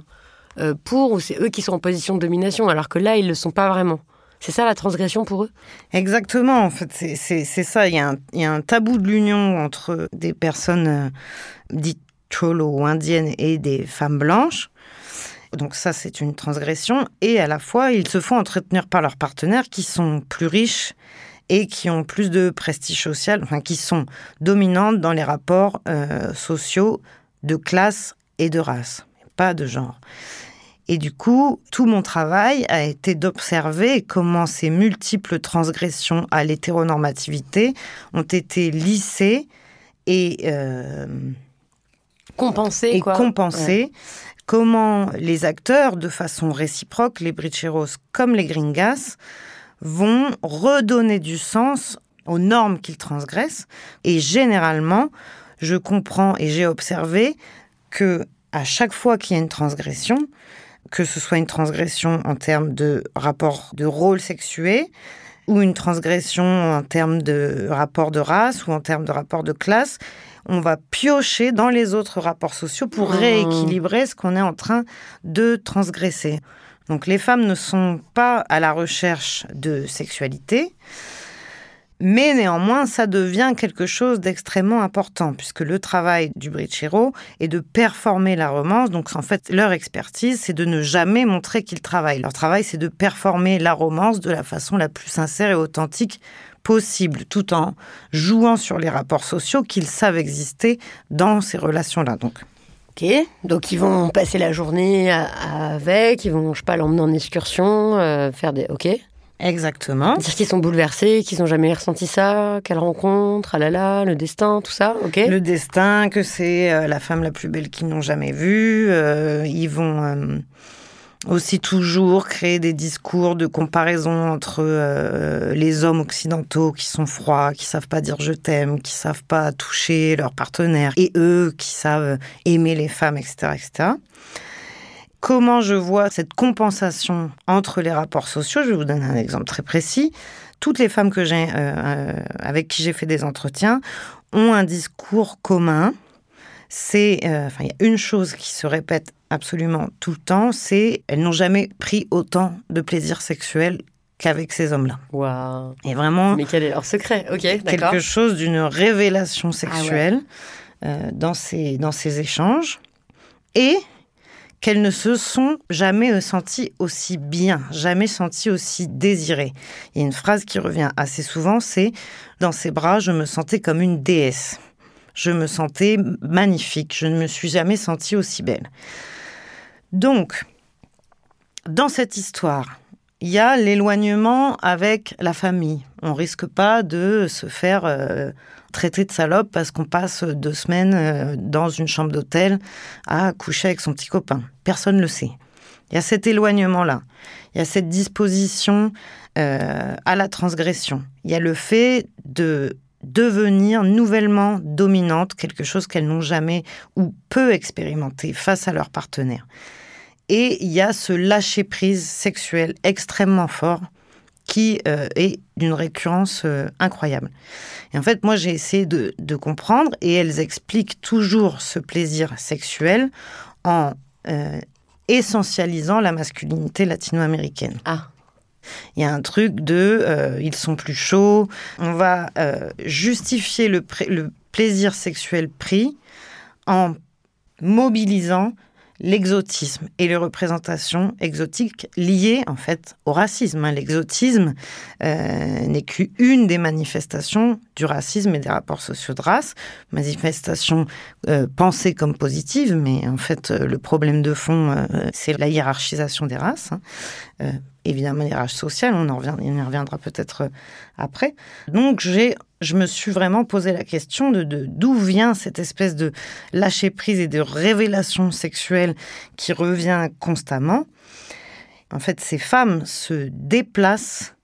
euh, pour ou c'est eux qui sont en position de domination, alors que là, ils le sont pas vraiment. C'est ça la transgression pour eux? Exactement, en fait, c'est ça. Il y, a un, il y a un tabou de l'union entre des personnes euh, dites cholo ou indiennes et des femmes blanches. Donc ça, c'est une transgression. Et à la fois, ils se font entretenir par leurs partenaires qui sont plus riches et qui ont plus de prestige social, enfin qui sont dominantes dans les rapports euh, sociaux de classe et de race. pas de genre. Et du coup, tout mon travail a été d'observer comment ces multiples transgressions à l'hétéronormativité ont été lissées et euh, compensées. Et compensées. Comment les acteurs, de façon réciproque, les Bricheros comme les Gringas, vont redonner du sens aux normes qu'ils transgressent. Et généralement, je comprends et j'ai observé que à chaque fois qu'il y a une transgression, que ce soit une transgression en termes de rapport de rôle sexué, ou une transgression en termes de rapport de race ou en termes de rapport de classe, on va piocher dans les autres rapports sociaux pour mmh. rééquilibrer ce qu'on est en train de transgresser. Donc les femmes ne sont pas à la recherche de sexualité, mais néanmoins, ça devient quelque chose d'extrêmement important, puisque le travail du Brichero est de performer la romance. Donc, en fait, leur expertise, c'est de ne jamais montrer qu'ils travaillent. Leur travail, c'est de performer la romance de la façon la plus sincère et authentique possible, tout en jouant sur les rapports sociaux qu'ils savent exister dans ces relations-là. Donc, Ok, donc ils vont passer la journée avec, ils vont, je sais pas, l'emmener en excursion, euh, faire des. Ok. Exactement. Dire qu'ils sont bouleversés, qu'ils n'ont jamais ressenti ça, quelle rencontre, ah là là, le destin, tout ça, ok Le destin, que c'est euh, la femme la plus belle qu'ils n'ont jamais vue. Euh, ils vont euh, aussi toujours créer des discours de comparaison entre les hommes occidentaux qui sont froids, qui savent pas dire je t'aime, qui savent pas toucher leur partenaire, et eux qui savent aimer les femmes, etc., etc. Comment je vois cette compensation entre les rapports sociaux? Je vais vous donner un exemple très précis. Toutes les femmes que j'ai, euh, euh, avec qui j'ai fait des entretiens ont un discours commun. C'est, euh, enfin, il y a une chose qui se répète absolument tout le temps, c'est elles n'ont jamais pris autant de plaisir sexuel qu'avec ces hommes-là. Waouh. Et vraiment. Mais quel est leur secret? Ok, d'accord. Quelque chose d'une révélation ah sexuelle dans ces dans ces échanges. Et qu'elles ne se sont jamais senties aussi bien, jamais senties aussi désirées. Il y a une phrase qui revient assez souvent, c'est ⁇ Dans ses bras, je me sentais comme une déesse. Je me sentais magnifique, je ne me suis jamais sentie aussi belle. ⁇ Donc, dans cette histoire, il y a l'éloignement avec la famille. On risque pas de se faire... Euh, traité de salope parce qu'on passe deux semaines euh, dans une chambre d'hôtel à coucher avec son petit copain. Personne ne le sait. Il y a cet éloignement-là. Il y a cette disposition euh, à la transgression. Il y a le fait de devenir nouvellement dominante, quelque chose qu'elles n'ont jamais ou peu expérimenté face à leur partenaire. Et il y a ce lâcher-prise sexuel extrêmement fort qui euh, est d'une récurrence euh, incroyable. Et en fait, moi, j'ai essayé de, comprendre, et elles expliquent toujours ce plaisir sexuel en euh, essentialisant la masculinité latino-américaine. Ah. Il y a un truc de ils sont plus chauds. On va justifier le, plaisir sexuel pris en mobilisant l'exotisme et les représentations exotiques liées en fait au racisme. Hein. L'exotisme euh, n'est qu'une des manifestations du racisme et des rapports sociaux de race, manifestation euh, pensée comme positive, mais en fait euh, le problème de fond c'est la hiérarchisation des races. Hein évidemment les rages sociales, on en, revient, on y reviendra peut-être euh, après. Donc j'ai, je me suis vraiment posé la question de, d'où vient cette espèce de lâcher prise et de révélation sexuelle qui revient constamment. En fait, ces femmes se déplacent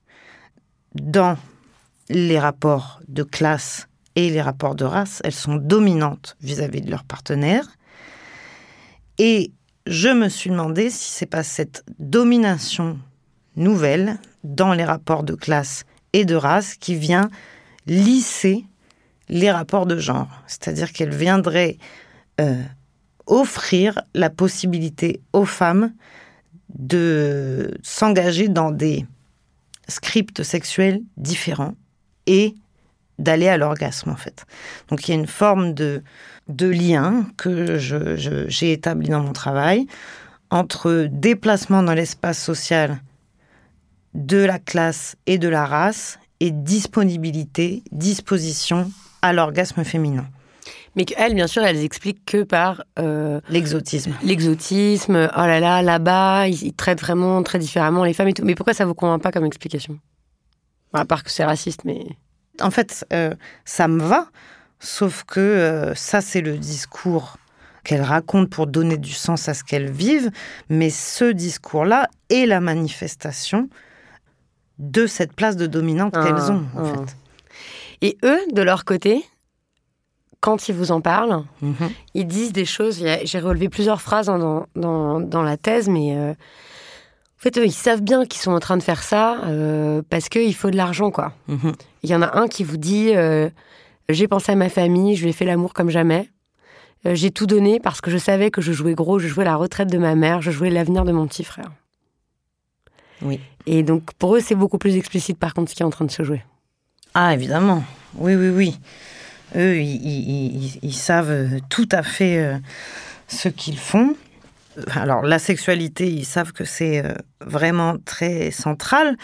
dans les rapports de classe et les rapports de race. Elles sont dominantes vis-à-vis de leurs partenaires. Et je me suis demandé si c'est pas cette domination nouvelle dans les rapports de classe et de race qui vient lisser les rapports de genre. C'est-à-dire qu'elle viendrait euh, offrir la possibilité aux femmes de s'engager dans des scripts sexuels différents et d'aller à l'orgasme en fait. Donc il y a une forme de, de lien que j'ai établi dans mon travail entre déplacement dans l'espace social de la classe et de la race et disponibilité, disposition à l'orgasme féminin. Mais qu'elles, bien sûr, elles expliquent que par euh, l'exotisme. L'exotisme, oh là là, là-bas, ils, traitent vraiment très différemment les femmes et tout. Mais pourquoi ça vous convainc pas comme explication? À part que c'est raciste, mais. En fait, euh, ça me va, sauf que euh, ça, c'est le discours qu'elles racontent pour donner du sens à ce qu'elles vivent, mais ce discours-là est la manifestation de cette place de dominante qu'elles ah, ont, en ah. fait. Et eux, de leur côté, quand ils vous en parlent, mhm. ils disent des choses. J'ai relevé plusieurs phrases dans, dans, la thèse, mais euh, en fait, ils savent bien qu'ils sont en train de faire ça euh, parce qu'il faut de l'argent, quoi. Mhm. Il y en a un qui vous dit euh, J'ai pensé à ma famille, je lui ai fait l'amour comme jamais. J'ai tout donné parce que je savais que je jouais gros, je jouais la retraite de ma mère, je jouais l'avenir de mon petit frère. Oui. Et donc, pour eux, c'est beaucoup plus explicite, par contre, ce qui est en train de se jouer. Ah, évidemment. Oui, oui, oui. Eux, ils, savent tout à fait euh, ce qu'ils font. Alors, la sexualité, ils savent que c'est euh, vraiment très central.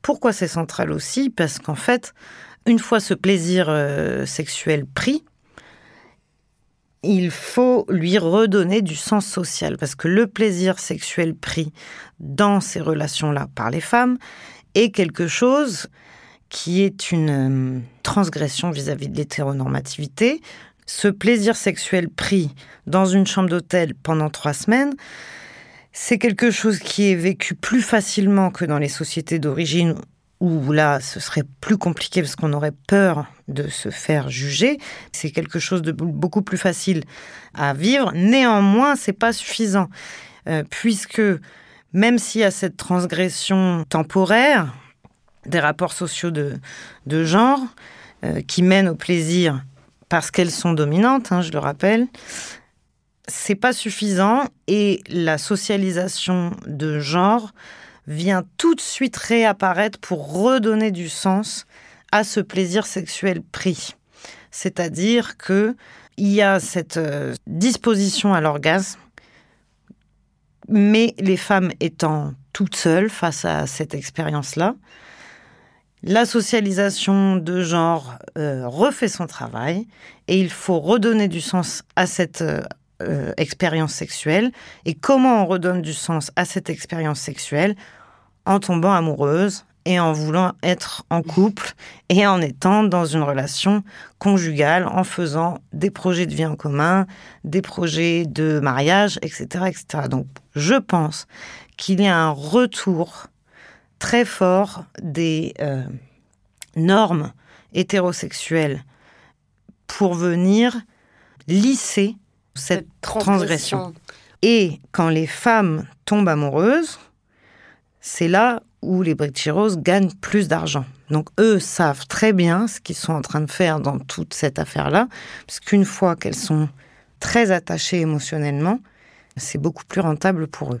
Pourquoi c'est central aussi? Parce qu'en fait, une fois ce plaisir euh, sexuel pris, il faut lui redonner du sens social. Parce que le plaisir sexuel pris dans ces relations-là par les femmes est quelque chose qui est une euh, transgression vis-à-vis de l'hétéronormativité. Ce plaisir sexuel pris dans une chambre d'hôtel pendant trois semaines, c'est quelque chose qui est vécu plus facilement que dans les sociétés d'origine où là, ce serait plus compliqué parce qu'on aurait peur de se faire juger. C'est quelque chose de beaucoup plus facile à vivre. Néanmoins, c'est pas suffisant, euh, puisque même s'il y a cette transgression temporaire, des rapports sociaux de, genre euh, qui mènent au plaisir parce qu'elles sont dominantes, hein, je le rappelle. C'est pas suffisant et la socialisation de genre vient tout de suite réapparaître pour redonner du sens à ce plaisir sexuel pris. C'est-à-dire que il y a cette euh, disposition à l'orgasme, mais les femmes étant toutes seules face à cette expérience-là, la socialisation de genre euh, refait son travail et il faut redonner du sens à cette euh, expérience sexuelle. Et comment on redonne du sens à cette expérience sexuelle En tombant amoureuse et en voulant être en couple et en étant dans une relation conjugale, en faisant des projets de vie en commun, des projets de mariage, etc. etc. Donc je pense qu'il y a un retour très fort des euh, normes hétérosexuelles pour venir lisser cette, transgression. Et quand les femmes tombent amoureuses, c'est là où les Brichiros gagnent plus d'argent. Donc eux savent très bien ce qu'ils sont en train de faire dans toute cette affaire-là, parce qu'une fois qu'elles sont très attachées émotionnellement, c'est beaucoup plus rentable pour eux.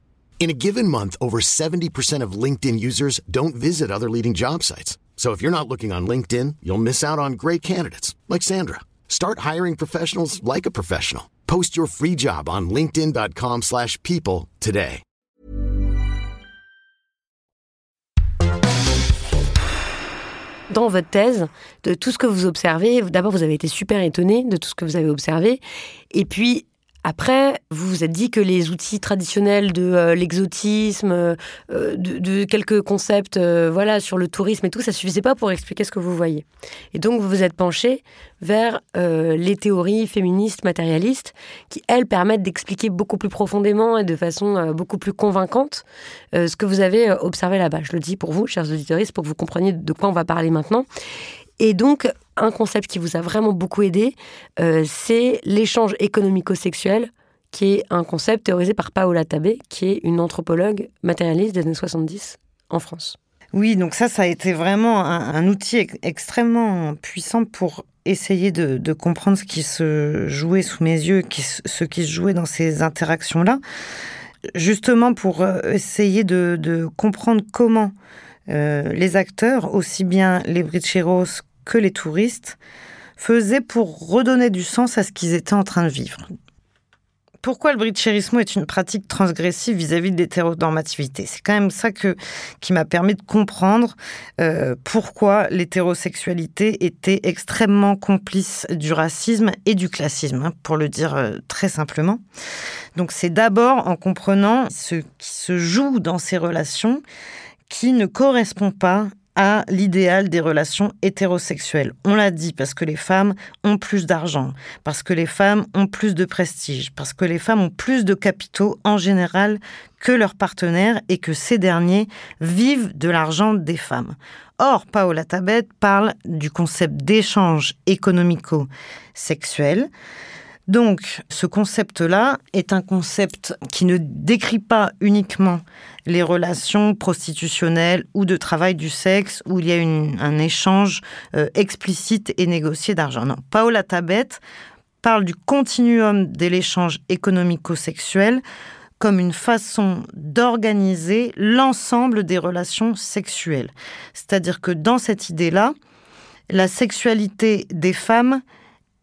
In a given month, over 70% of LinkedIn users don't visit other leading job sites. So if you're not looking on LinkedIn, you'll miss out on great candidates like Sandra. Start hiring professionals like a professional. Post your free job on linkedin.com/people today. Dans votre thèse, de tout ce que vous observez, d'abord vous avez été super étonné de tout ce que vous avez observé et puis Après, vous vous êtes dit que les outils traditionnels de euh, l'exotisme, euh, de, quelques concepts euh, voilà, sur le tourisme et tout, ça suffisait pas pour expliquer ce que vous voyez. Et donc, vous vous êtes penché vers les théories féministes matérialistes qui, elles, permettent d'expliquer beaucoup plus profondément et de façon beaucoup plus convaincante ce que vous avez observé là-bas. Je le dis pour vous, chers auditeurs, pour que vous compreniez de quoi on va parler maintenant. Et donc, un concept qui vous a vraiment beaucoup aidé, euh, c'est l'échange économico-sexuel, qui est un concept théorisé par Paola Tabé, qui est une anthropologue matérialiste des années 70 en France. Oui, donc ça, ça a été vraiment un, outil extrêmement puissant pour essayer de, comprendre ce qui se jouait sous mes yeux, ce qui se jouait dans ces interactions-là, justement pour euh, essayer de, comprendre comment euh, les acteurs, aussi bien les Bricheros que les touristes faisaient pour redonner du sens à ce qu'ils étaient en train de vivre. Pourquoi le britchérisme est une pratique transgressive vis-à-vis de l'hétéronormativité? C'est quand même ça qui m'a permis de comprendre euh, pourquoi l'hétérosexualité était extrêmement complice du racisme et du classisme, hein, pour le dire euh, très simplement. Donc c'est d'abord en comprenant ce qui se joue dans ces relations qui ne correspond pas l'idéal des relations hétérosexuelles. On l'a dit parce que les femmes ont plus d'argent, parce que les femmes ont plus de prestige, parce que les femmes ont plus de capitaux en général que leurs partenaires et que ces derniers vivent de l'argent des femmes. Or, Paola Tabet parle du concept d'échange économico-sexuel. Donc, ce concept-là est un concept qui ne décrit pas uniquement les relations prostitutionnelles ou de travail du sexe où il y a un échange euh, explicite et négocié d'argent. Paola Tabet parle du continuum de l'échange économico-sexuel comme une façon d'organiser l'ensemble des relations sexuelles. C'est-à-dire que dans cette idée-là, la sexualité des femmes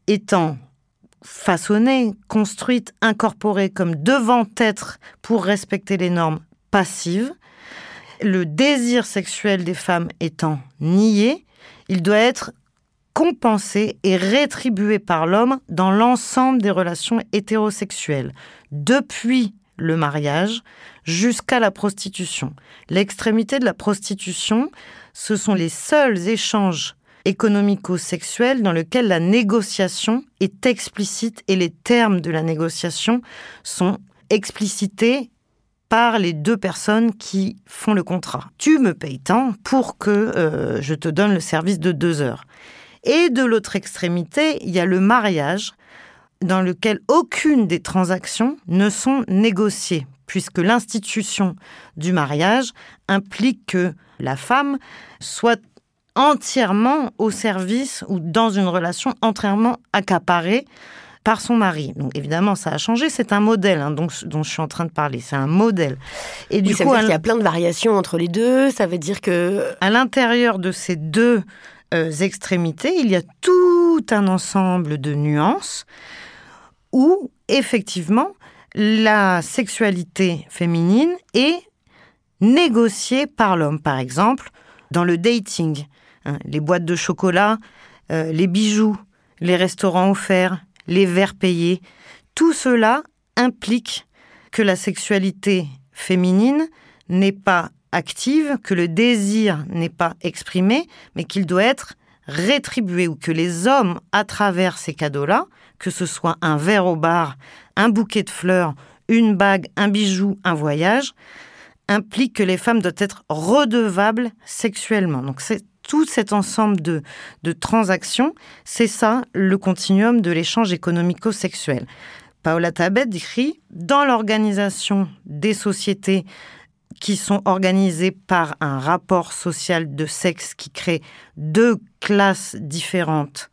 étant façonnée, construite, incorporée comme devant être pour respecter les normes passives, le désir sexuel des femmes étant nié, il doit être compensé et rétribué par l'homme dans l'ensemble des relations hétérosexuelles, depuis le mariage jusqu'à la prostitution. L'extrémité de la prostitution, ce sont les seuls échanges économico-sexuel dans lequel la négociation est explicite et les termes de la négociation sont explicités par les deux personnes qui font le contrat. Tu me payes tant pour que euh, je te donne le service de deux heures. Et de l'autre extrémité, il y a le mariage dans lequel aucune des transactions ne sont négociées, puisque l'institution du mariage implique que la femme soit entièrement au service ou dans une relation entièrement accaparée par son mari. Donc évidemment, ça a changé. C'est un modèle hein, dont, je suis en train de parler. C'est un modèle. Et du coup, il y a plein de variations entre les deux. Ça veut dire que à l'intérieur de ces deux euh, extrémités, il y a tout un ensemble de nuances où effectivement la sexualité féminine est négociée par l'homme. Par exemple, dans le dating, Hein, les boîtes de chocolat, euh, les bijoux, les restaurants offerts, les verres payés, tout cela implique que la sexualité féminine n'est pas active, que le désir n'est pas exprimé, mais qu'il doit être rétribué ou que les hommes, à travers ces cadeaux-là, que ce soit un verre au bar, un bouquet de fleurs, une bague, un bijou, un voyage, implique que les femmes doivent être redevables sexuellement. Donc c'est tout cet ensemble de, transactions, c'est ça le continuum de l'échange économico-sexuel. Paola Tabet écrit Dans l'organisation des sociétés qui sont organisées par un rapport social de sexe qui crée deux classes différentes,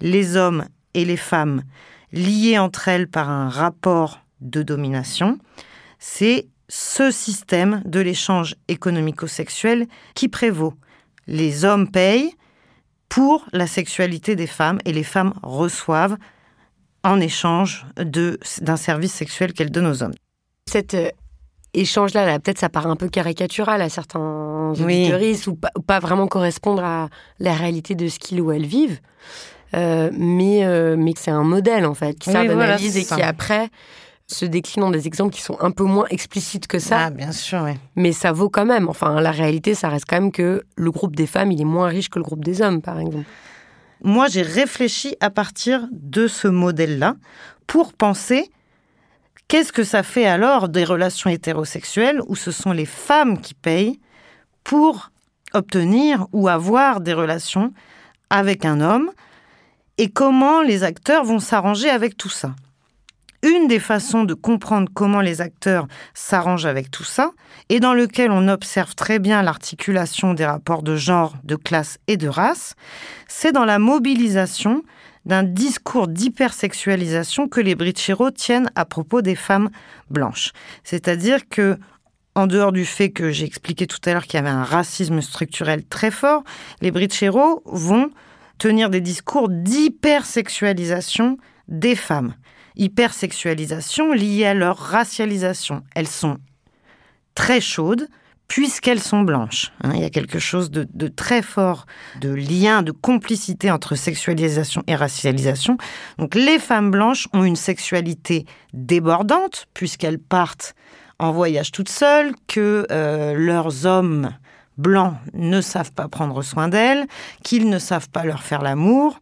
les hommes et les femmes, liées entre elles par un rapport de domination, c'est ce système de l'échange économico-sexuel qui prévaut les hommes payent pour la sexualité des femmes et les femmes reçoivent en échange d'un service sexuel qu'elles donnent aux hommes. Cet euh, échange-là, peut-être ça paraît un peu caricatural à certains oui. ou, pas, vraiment correspondre à la réalité de ce qu'ils ou elles vivent. euh, mais, euh, mais c'est un modèle en fait, qui Oui, sert voilà, d'analyse c'est et qui après se décline des exemples qui sont un peu moins explicites que ça, Ah, bien sûr, oui. mais ça vaut quand même. Enfin, la réalité, ça reste quand même que le groupe des femmes, il est moins riche que le groupe des hommes, par exemple. Moi, j'ai réfléchi à partir de ce modèle-là pour penser qu'est-ce que ça fait alors des relations hétérosexuelles où ce sont les femmes qui payent pour obtenir ou avoir des relations avec un homme et comment les acteurs vont s'arranger avec tout ça. Une des façons de comprendre comment les acteurs s'arrangent avec tout ça, et dans lequel on observe très bien l'articulation des rapports de genre, de classe et de race, c'est dans la mobilisation d'un discours d'hypersexualisation que les Brichero tiennent à propos des femmes blanches. C'est-à-dire que, en dehors du fait que j'ai expliqué tout à l'heure qu'il y avait un racisme structurel très fort, les Brichero vont tenir des discours d'hypersexualisation des femmes. Hypersexualisation liée à leur racialisation. Elles sont très chaudes puisqu'elles sont blanches. hein. il y a quelque chose de, très fort, de lien, de complicité entre sexualisation et racialisation. Donc les femmes blanches ont une sexualité débordante puisqu'elles partent en voyage toutes seules, que euh, leurs hommes blancs ne savent pas prendre soin d'elles, qu'ils ne savent pas leur faire l'amour.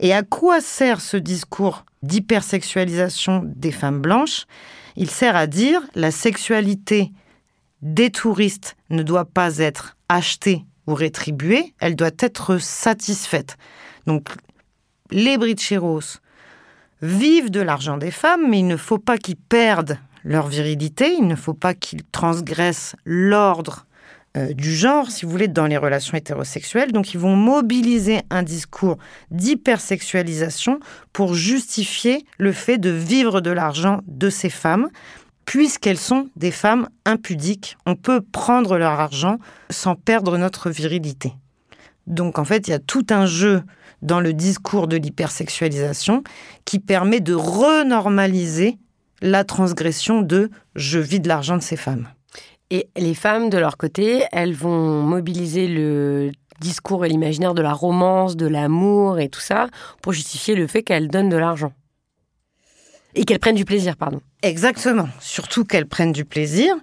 Et à quoi sert ce discours d'hypersexualisation des femmes blanches? Il sert à dire la sexualité des touristes ne doit pas être achetée ou rétribuée, elle doit être satisfaite. Donc les bricheros vivent de l'argent des femmes, mais il ne faut pas qu'ils perdent leur virilité, il ne faut pas qu'ils transgressent l'ordre euh, du genre, si vous voulez, dans les relations hétérosexuelles. Donc ils vont mobiliser un discours d'hypersexualisation pour justifier le fait de vivre de l'argent de ces femmes, puisqu'elles sont des femmes impudiques. On peut prendre leur argent sans perdre notre virilité. Donc en fait, il y a tout un jeu dans le discours de l'hypersexualisation qui permet de renormaliser la transgression de je vis de l'argent de ces femmes. Et les femmes, de leur côté, elles vont mobiliser le discours et l'imaginaire de la romance, de l'amour et tout ça pour justifier le fait qu'elles donnent de l'argent. Et qu'elles prennent du plaisir, pardon. Exactement, surtout qu'elles prennent du plaisir.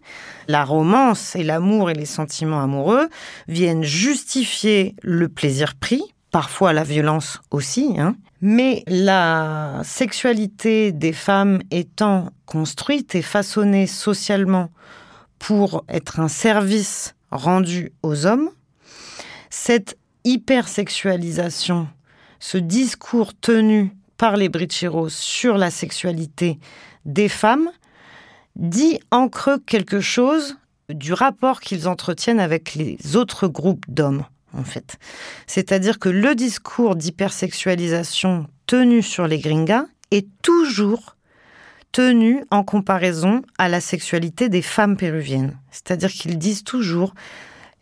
La romance et l'amour et les sentiments amoureux viennent justifier le plaisir pris, parfois la violence aussi, hein. mais la sexualité des femmes étant construite et façonnée socialement pour être un service rendu aux hommes, cette hypersexualisation, ce discours tenu par les Bricheros sur la sexualité des femmes, dit en creux quelque chose du rapport qu'ils entretiennent avec les autres groupes d'hommes, en fait. C'est-à-dire que le discours d'hypersexualisation tenu sur les gringas est toujours tenu en comparaison à la sexualité des femmes péruviennes. C'est-à-dire qu'ils disent toujours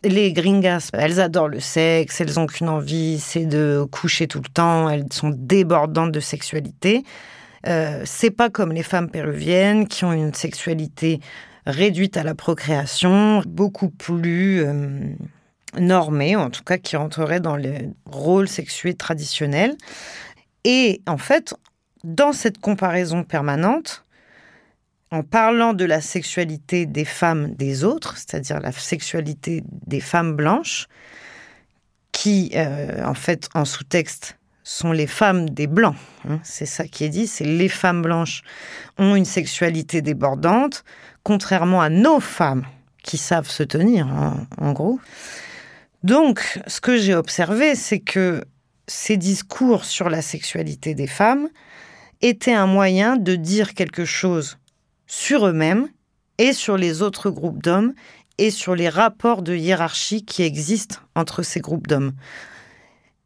les gringas, elles adorent le sexe, elles ont qu'une envie, c'est de coucher tout le temps, elles sont débordantes de sexualité. Euh, c'est pas comme les femmes péruviennes qui ont une sexualité réduite à la procréation, beaucoup plus euh, normée, en tout cas qui rentrerait dans le rôle sexué traditionnel. Et en fait, dans cette comparaison permanente, en parlant de la sexualité des femmes des autres, c'est-à-dire la sexualité des femmes blanches, qui, euh, en fait, en sous-texte, sont les femmes des blancs. hein, c'est ça qui est dit, c'est les femmes blanches ont une sexualité débordante, contrairement à nos femmes qui savent se tenir, en, en gros. Donc, ce que j'ai observé, c'est que ces discours sur la sexualité des femmes étaient un moyen de dire quelque chose sur eux-mêmes et sur les autres groupes d'hommes et sur les rapports de hiérarchie qui existent entre ces groupes d'hommes.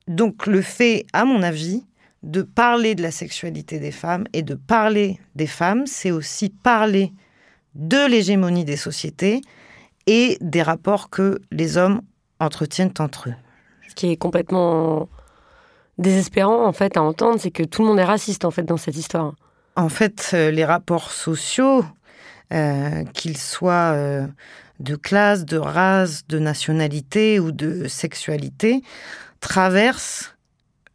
Donc le fait, à mon avis, de parler de la sexualité des femmes et de parler des femmes, c'est aussi parler de l'hégémonie des sociétés et des rapports que les hommes entretiennent entre eux. Ce qui est complètement désespérant, en fait, à entendre, c'est que tout le monde est raciste, en fait, dans cette histoire. En fait, euh, les rapports sociaux, euh, qu'ils soient euh, de classe, de race, de nationalité ou de sexualité, traversent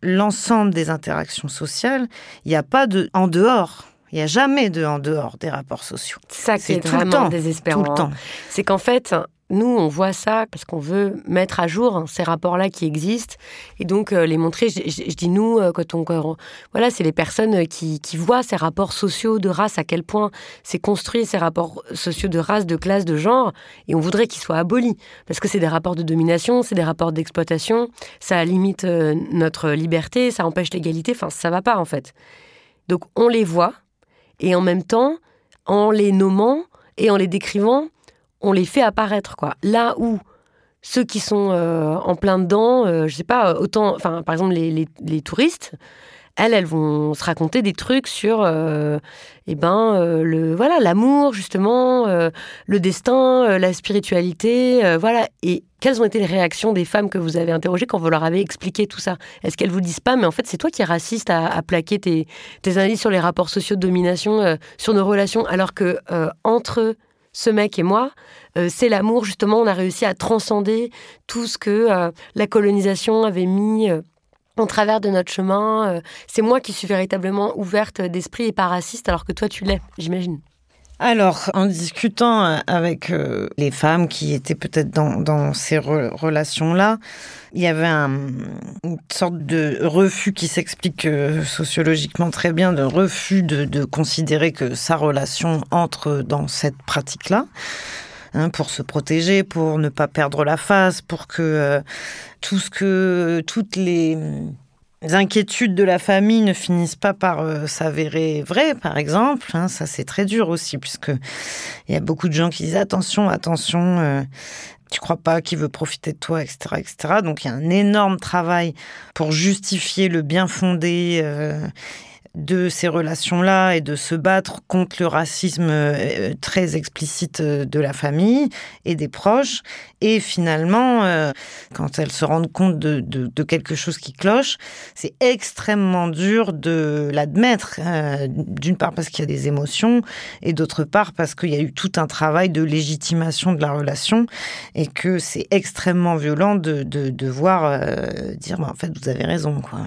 l'ensemble des interactions sociales, il n'y a pas de en dehors. Il n'y a jamais de en dehors des rapports sociaux. Ça qui C'est est, tout le vraiment temps, désespérant. tout le temps. hein. C'est qu'en fait, nous, on voit ça parce qu'on veut mettre à jour hein, ces rapports-là qui existent et donc euh, les montrer. Je, je- je dis nous, euh, quand on. quand- voilà, c'est les personnes qui, qui voient ces rapports sociaux de race, à quel point c'est construit ces rapports sociaux de race, de classe, de genre, et on voudrait qu'ils soient abolis parce que c'est des rapports de domination, c'est des rapports d'exploitation, ça limite euh, notre liberté, ça empêche l'égalité, enfin, ça va pas en fait. Donc on les voit et en même temps, en les nommant et en les décrivant, on les fait apparaître. Là où ceux qui sont euh, en plein dedans, euh, je sais pas, autant, par exemple les touristes, elles, elles vont se raconter des trucs sur, euh, eh ben, euh, le voilà, l'amour justement, euh, le destin, la spiritualité, voilà. Et quelles ont été les réactions des femmes que vous avez interrogées quand vous leur avez expliqué tout ça? Est-ce qu'elles vous disent pas, mais en fait c'est toi qui es raciste à, plaquer tes, tes sur les rapports sociaux de domination, sur nos relations, alors que entre ce mec et moi, c'est l'amour justement. On a réussi à transcender tout ce que la colonisation avait mis. En travers de notre chemin, Euh, c'est moi qui suis véritablement ouverte d'esprit et pas raciste, alors que toi tu l'es, j'imagine. Alors, en discutant euh, avec euh, les femmes qui étaient peut-être dans, ces re- relations-là, il y avait un- une sorte de refus qui s'explique sociologiquement très bien, de refus de considérer que sa relation entre dans cette pratique-là. Hein, pour se protéger, pour ne pas perdre la face, pour que euh, tout ce que toutes les inquiétudes de la famille ne finissent pas par euh, s'avérer vraies, par exemple. hein, ça, c'est très dur aussi, puisque il y a beaucoup de gens qui disent attention, attention, euh, tu crois pas qu'il veut profiter de toi, etc., etc. Donc, il y a un énorme travail pour justifier le bien fondé. euh, de ces relations-là et de se battre contre le racisme euh, très explicite euh, de la famille et des proches. Et finalement, euh, quand elles se rendent compte de, de- quelque chose qui cloche, c'est extrêmement dur de l'admettre. D'une part parce qu'il y a des émotions et d'autre part parce qu'il y a eu tout un travail de légitimation de la relation et que c'est extrêmement violent de, de, voir dire bah, en fait vous avez raison quoi.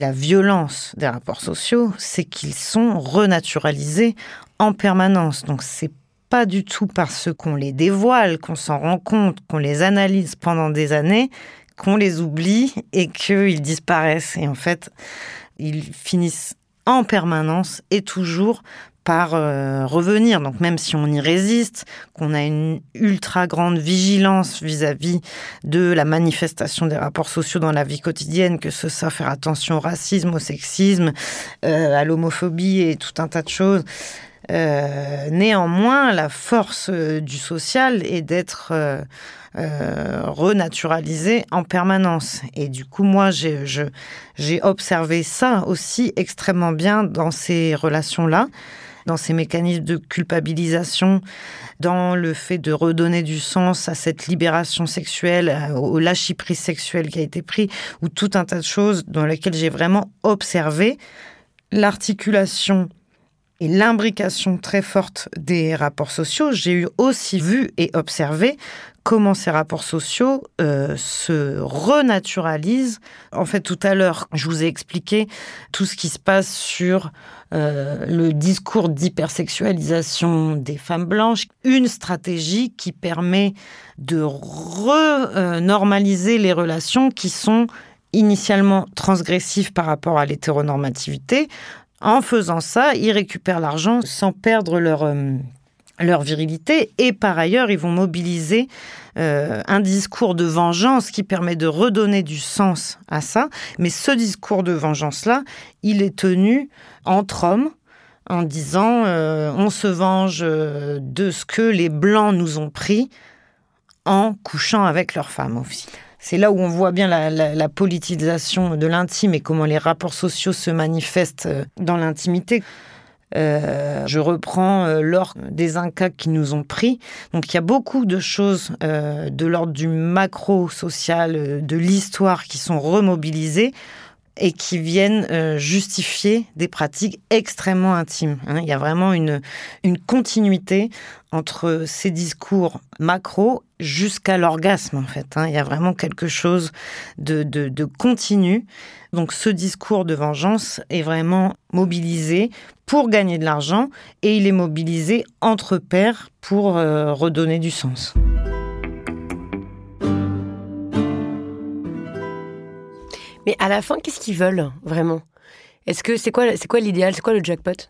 La violence des rapports sociaux, c'est qu'ils sont renaturalisés en permanence. Donc c'est pas du tout parce qu'on les dévoile, qu'on s'en rend compte, qu'on les analyse pendant des années, qu'on les oublie et qu'ils disparaissent. Et en fait, ils finissent en permanence et toujours par euh, revenir. Donc même si on y résiste, qu'on a une ultra grande vigilance vis-à-vis de la manifestation des rapports sociaux dans la vie quotidienne, que ce soit faire attention au racisme, au sexisme, euh, à l'homophobie et tout un tas de choses, euh, néanmoins, la force du social est d'être euh, renaturalisé en permanence. Et du coup, moi, j'ai observé ça aussi extrêmement bien dans ces relations-là, dans ces mécanismes de culpabilisation, dans le fait de redonner du sens à cette libération sexuelle, au lâcher-prise sexuel qui a été pris, ou tout un tas de choses dans lesquelles j'ai vraiment observé l'articulation et l'imbrication très forte des rapports sociaux, j'ai eu aussi vu et observé comment ces rapports sociaux euh, se renaturalisent. En fait, tout à l'heure, je vous ai expliqué tout ce qui se passe sur euh, le discours d'hypersexualisation des femmes blanches, une stratégie qui permet de renormaliser les relations qui sont initialement transgressives par rapport à l'hétéronormativité. En faisant ça, ils récupèrent l'argent sans perdre leur, euh, leur virilité et par ailleurs, ils vont mobiliser euh, un discours de vengeance qui permet de redonner du sens à ça. Mais ce discours de vengeance-là, il est tenu entre hommes en disant euh, on se venge euh, de ce que les blancs nous ont pris en couchant avec leurs femmes aussi. C'est là où on voit bien la, politisation de l'intime et comment les rapports sociaux se manifestent dans l'intimité. Euh, je reprends euh, l'ordre des Incas qui nous ont pris. Donc il y a beaucoup de choses euh, de l'ordre du macro-social, euh, de l'histoire qui sont remobilisées et qui viennent justifier des pratiques extrêmement intimes. hein. Il y a vraiment une, une continuité entre ces discours macro jusqu'à l'orgasme, en fait. hein. Il y a vraiment quelque chose de, de continu. Donc ce discours de vengeance est vraiment mobilisé pour gagner de l'argent et il est mobilisé entre pairs pour euh, redonner du sens. Mais à la fin, qu'est-ce qu'ils veulent vraiment? Est-ce que c'est quoi, c'est quoi l'idéal? C'est quoi le jackpot?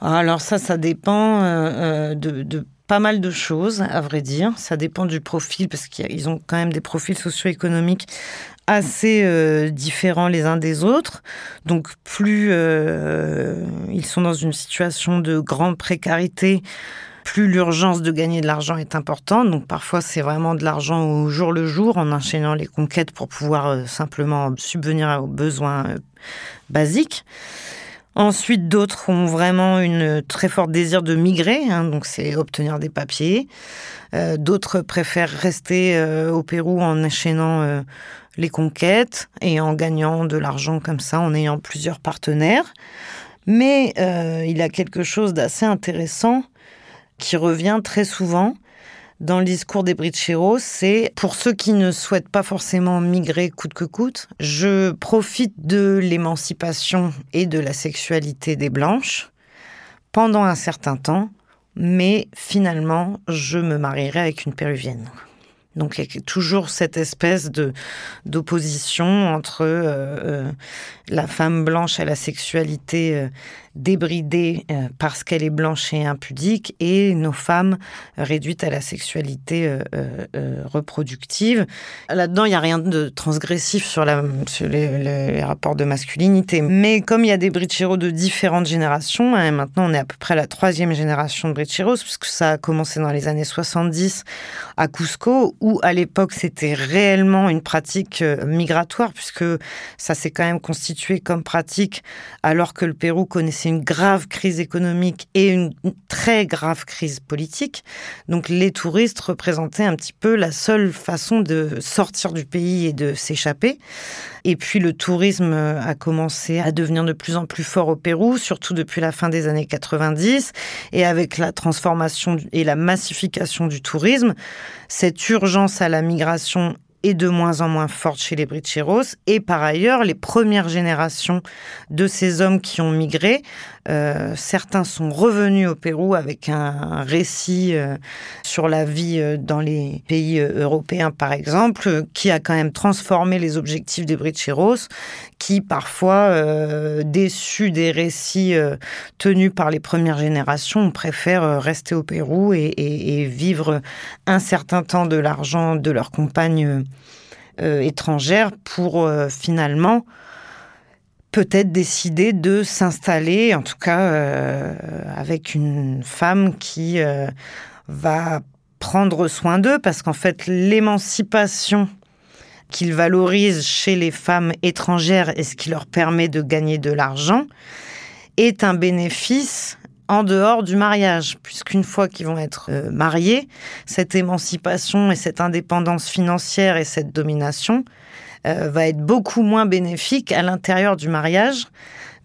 Alors ça, ça dépend euh, euh, de, de pas mal de choses, à vrai dire. Ça dépend du profil, parce qu'ils ont quand même des profils socio-économiques assez euh, différents les uns des autres. Donc plus euh, ils sont dans une situation de grande précarité, plus l'urgence de gagner de l'argent est importante. Donc parfois c'est vraiment de l'argent au jour le jour en enchaînant les conquêtes pour pouvoir euh, simplement subvenir aux besoins basiques. Ensuite, d'autres ont vraiment une très fort désir de migrer, hein, donc c'est obtenir des papiers. D'autres préfèrent rester au Pérou en enchaînant les conquêtes et en gagnant de l'argent comme ça, en ayant plusieurs partenaires. Mais euh, il a quelque chose d'assez intéressant qui revient très souvent dans le discours des Bricheros, c'est pour ceux qui ne souhaitent pas forcément migrer coûte que coûte, je profite de l'émancipation et de la sexualité des Blanches pendant un certain temps, mais finalement, je me marierai avec une Péruvienne. Donc il y a toujours cette espèce de d'opposition entre euh, euh, la femme blanche à la sexualité euh, débridée parce qu'elle est blanche et impudique et nos femmes réduites à la sexualité reproductive. Là-dedans, il n'y a rien de transgressif sur, les, rapports de masculinité. Mais comme il y a des bricheros de différentes générations, hein, maintenant on est à peu près la troisième génération de bricheros, puisque ça a commencé dans les années 70 à Cusco, où à l'époque c'était réellement une pratique euh, migratoire, puisque ça s'est quand même constitué comme pratique alors que le Pérou connaissait une grave crise économique et une très grave crise politique. Donc les touristes représentaient un petit peu la seule façon de sortir du pays et de s'échapper. Et puis le tourisme a commencé à devenir de plus en plus fort au Pérou, surtout depuis la fin des années 90. Et avec la transformation et la massification du tourisme, cette urgence à la migration est de moins en moins forte chez les Bricheros. Et par ailleurs, les premières générations de ces hommes qui ont migré, euh, certains sont revenus au Pérou avec un, récit euh, sur la vie euh, dans les pays européens, par exemple, qui a quand même transformé les objectifs des Bricheros, qui parfois, déçus des récits tenus par les premières générations, préfèrent rester au Pérou et, et- vivre un certain temps de l'argent de leur compagne euh, euh, étrangère pour euh, finalement peut-être décider de s'installer, en tout cas euh, avec une femme qui euh, va prendre soin d'eux, parce qu'en fait l'émancipation qu'ils valorisent chez les femmes étrangères et ce qui leur permet de gagner de l'argent est un bénéfice en dehors du mariage, puisqu'une fois qu'ils vont être euh, mariés, cette émancipation et cette indépendance financière et cette domination euh, va être beaucoup moins bénéfique à l'intérieur du mariage.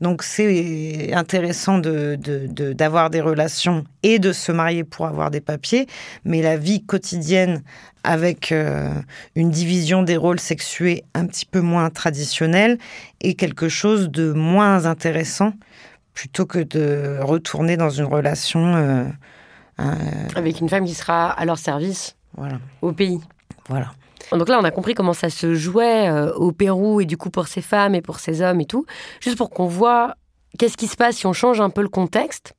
Donc c'est intéressant de, de- de- d'avoir des relations et de se marier pour avoir des papiers, mais la vie quotidienne avec euh, une division des rôles sexués un petit peu moins traditionnelle est quelque chose de moins intéressant plutôt que de retourner dans une relation. euh, euh, Avec une femme qui sera à leur service voilà, au pays. voilà. Donc là, on a compris comment ça se jouait euh, au Pérou et du coup pour ces femmes et pour ces hommes et tout. Juste pour qu'on voit qu'est-ce qui se passe si on change un peu le contexte.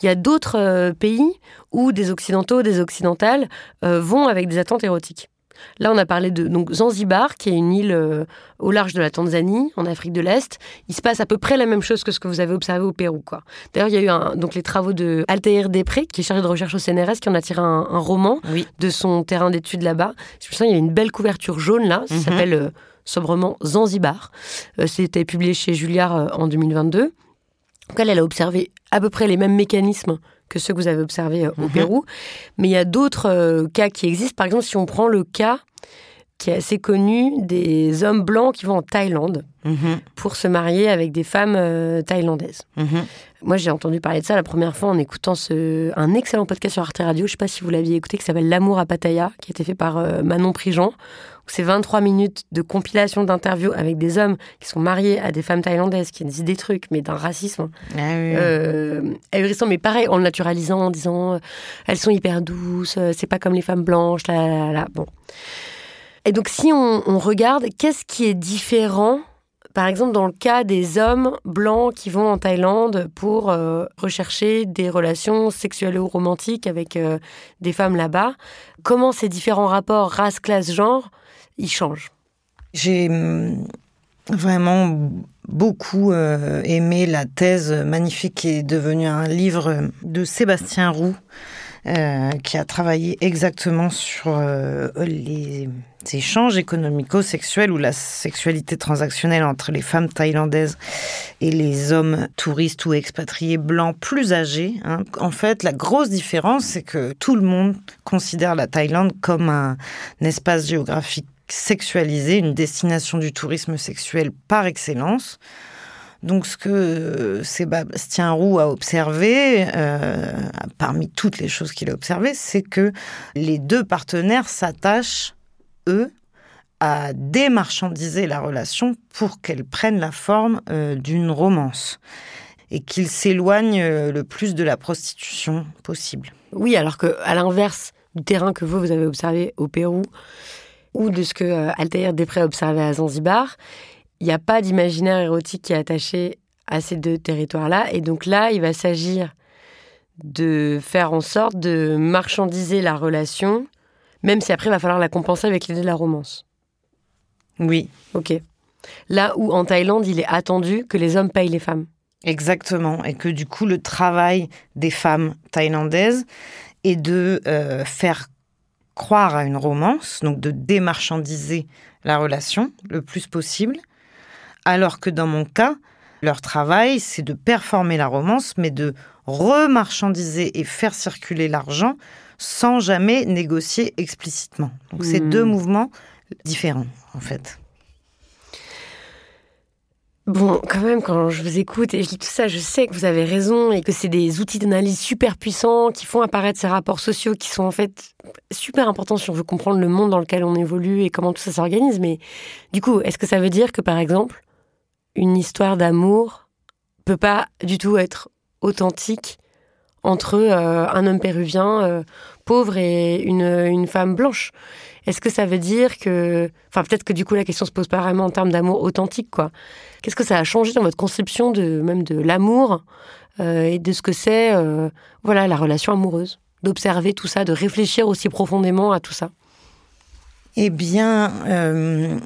Il y a d'autres pays où des Occidentaux, des Occidentales vont avec des attentes érotiques. Là, on a parlé de donc Zanzibar, qui est une île euh, au large de la Tanzanie, en Afrique de l'Est. Il se passe à peu près la même chose que ce que vous avez observé au Pérou. quoi. D'ailleurs, il y a eu un- donc les travaux de Altair Després, qui est chargé de recherche au CNRS, qui en a tiré un, un roman Oui. de son terrain d'études là-bas. Je me souviens, il y avait une belle couverture jaune là, ça Mhm. s'appelle euh, sobrement Zanzibar. Euh, C'était publié chez Julliard euh, en 2022. Donc elle, elle a observé à peu près les mêmes mécanismes que ceux que vous avez observés euh, au Mhm. Pérou. Mais il y a d'autres euh, cas qui existent. Par exemple, si on prend le cas qui est assez connu des hommes blancs qui vont en Thaïlande Mhm, pour se marier avec des femmes euh, thaïlandaises. mhm. Moi, j'ai entendu parler de ça la première fois en écoutant ce, un excellent podcast sur Arte Radio. Je sais pas si vous l'aviez écouté, qui s'appelle L'amour à Pattaya, qui a été fait par euh, Manon Prigent. où C'est 23 minutes de compilation d'interviews avec des hommes qui sont mariés à des femmes thaïlandaises, qui disent des trucs, mais d'un racisme Ah oui, euh, ahurissant, mais pareil, en le naturalisant, en disant euh, elles sont hyper douces, euh, c'est pas comme les femmes blanches, là, là, là. Bon. Et donc, si on, regarde, qu'est-ce qui est différent, par exemple, dans le cas des hommes blancs qui vont en Thaïlande pour euh, rechercher des relations sexuelles ou romantiques avec euh, des femmes là-bas Comment ces différents rapports race, classe, genre, ils changent? J'ai hum, vraiment beaucoup euh, aimé la thèse magnifique qui est devenue un livre de Sébastien Roux, euh, qui a travaillé exactement sur euh, les échanges économico-sexuels ou la sexualité transactionnelle entre les femmes thaïlandaises et les hommes touristes ou expatriés blancs plus âgés. hein. En fait, la grosse différence, c'est que tout le monde considère la Thaïlande comme un, un espace géographique sexualisé, une destination du tourisme sexuel par excellence. Donc, ce que euh, Sébastien Roux a observé, euh, parmi toutes les choses qu'il a observées, c'est que les deux partenaires s'attachent, eux, à démarchandiser la relation pour qu'elle prenne la forme euh, d'une romance et qu'ils s'éloignent le plus de la prostitution possible. Oui, alors que à l'inverse du terrain que vous, vous avez observé au Pérou ou de ce que Altair Després a observé à Zanzibar, il n'y a pas d'imaginaire érotique qui est attaché à ces deux territoires-là. Et donc là, il va s'agir de faire en sorte de marchandiser la relation, même si après, il va falloir la compenser avec l'idée de la romance. Oui, Ok. Là où en Thaïlande, il est attendu que les hommes payent les femmes. Exactement, et que du coup le travail des femmes thaïlandaises est de euh, faire croire à une romance, donc de démarchandiser la relation le plus possible, alors que dans mon cas, leur travail, c'est de performer la romance, mais de remarchandiser et faire circuler l'argent sans jamais négocier explicitement. Donc c'est Hmm. deux mouvements différents, en fait. Bon, quand même, quand je vous écoute et je lis tout ça, je sais que vous avez raison et que c'est des outils d'analyse super puissants qui font apparaître ces rapports sociaux qui sont en fait super importants si on veut comprendre le monde dans lequel on évolue et comment tout ça s'organise. Mais du coup, est-ce que ça veut dire que, par exemple, une histoire d'amour peut pas du tout être authentique entre euh, un homme péruvien euh, pauvre et une, une femme blanche Est-ce que ça veut dire que... Enfin, peut-être que du coup, la question se pose pas vraiment en termes d'amour authentique, quoi. Qu'est-ce que ça a changé dans votre conception de même de l'amour euh, et de ce que c'est, voilà, la relation amoureuse, d'observer tout ça, de réfléchir aussi profondément à tout ça. Eh bien,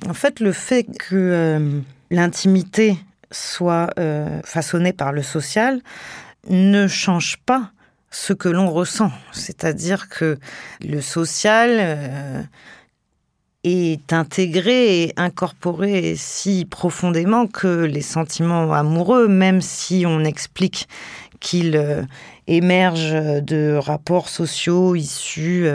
en fait, le fait que l'intimité soit euh, façonnée par le social ne change pas ce que l'on ressent. C'est-à-dire que le social euh, est intégré et incorporé si profondément que les sentiments amoureux, même si on explique qu'ils euh, émergent de rapports sociaux issus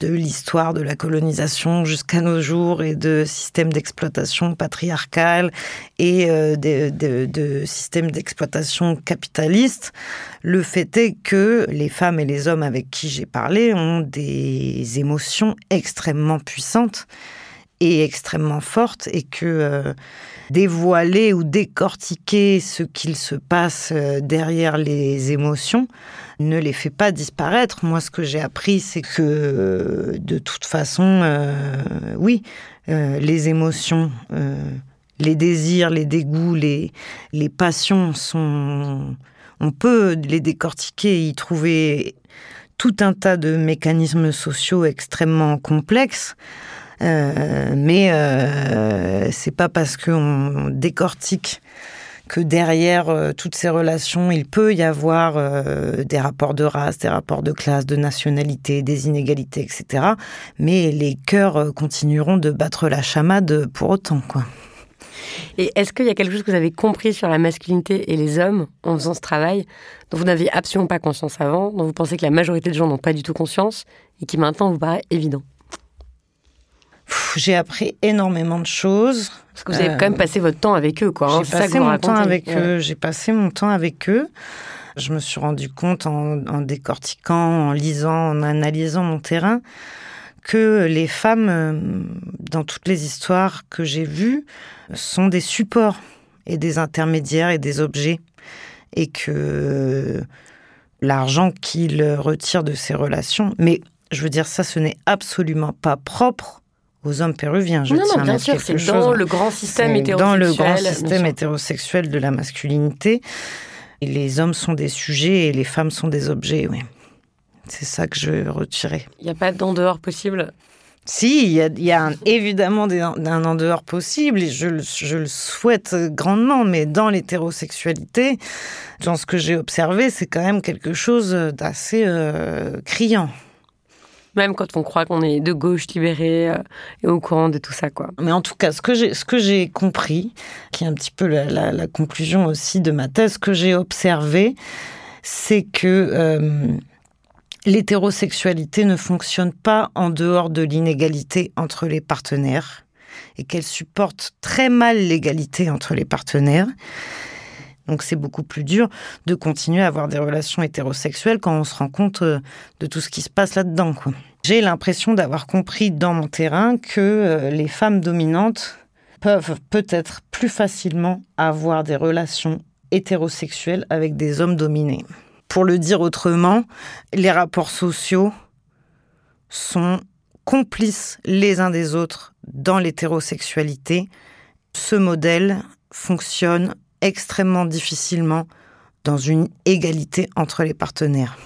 de l'histoire de la colonisation jusqu'à nos jours et de systèmes d'exploitation patriarcales et euh, de, systèmes d'exploitation capitalistes, le fait est que les femmes et les hommes avec qui j'ai parlé ont des émotions extrêmement puissantes et extrêmement fortes et que euh, dévoiler ou décortiquer ce qu'il se passe euh, derrière les émotions ne les fait pas disparaître. Moi, ce que j'ai appris, c'est que euh, de toute façon, euh, oui, les émotions, les désirs, les dégoûts, les, les passions sont... On peut les décortiquer y trouver tout un tas de mécanismes sociaux extrêmement complexes. Euh, mais euh, c'est pas parce qu'on décortique que derrière euh, toutes ces relations, il peut y avoir euh, des rapports de race, des rapports de classe, de nationalité, des inégalités, etc. Mais les cœurs continueront de battre la chamade pour autant, quoi. Et est-ce qu'il y a quelque chose que vous avez compris sur la masculinité et les hommes en faisant ce travail, dont vous n'aviez absolument pas conscience avant, dont vous pensez que la majorité des gens n'ont pas du tout conscience, et qui maintenant vous paraît évident? J'ai appris énormément de choses. Parce que vous avez quand même passé votre temps avec eux, quoi. Hein, j'ai passé mon temps avec eux. J'ai passé mon temps avec eux. Je me suis rendu compte en, en, décortiquant, en lisant, en analysant mon terrain, que les femmes, dans toutes les histoires que j'ai vues, sont des supports et des intermédiaires et des objets. Et que l'argent qu'ils retirent de ces relations, mais je veux dire, ça, ce n'est absolument pas propre aux hommes péruviens. Je non, non, bien sûr, c'est dans le grand système hétérosexuel. Dans le grand système hétérosexuel de la masculinité. Et les hommes sont des sujets et les femmes sont des objets, oui. C'est ça que je retirais. Il n'y a pas d'en dehors possible? Si, il y a, y a évidemment un en dehors possible et je, je, le souhaite grandement, mais dans l'hétérosexualité, dans ce que j'ai observé, c'est quand même quelque chose d'assez euh, criant. Même quand on croit qu'on est de gauche libéré euh, et au courant de tout ça, quoi. Mais en tout cas, ce que j'ai, compris, qui est un petit peu la, la, conclusion aussi de ma thèse, ce que j'ai observé, c'est que euh, l'hétérosexualité ne fonctionne pas en dehors de l'inégalité entre les partenaires et qu'elle supporte très mal l'égalité entre les partenaires. Donc c'est beaucoup plus dur de continuer à avoir des relations hétérosexuelles quand on se rend compte euh, de tout ce qui se passe là-dedans. J'ai l'impression d'avoir compris dans mon terrain que euh, les femmes dominantes peuvent peut-être plus facilement avoir des relations hétérosexuelles avec des hommes dominés. Pour le dire autrement, les rapports sociaux sont complices les uns des autres dans l'hétérosexualité. Ce modèle fonctionne extrêmement difficilement dans une égalité entre les partenaires.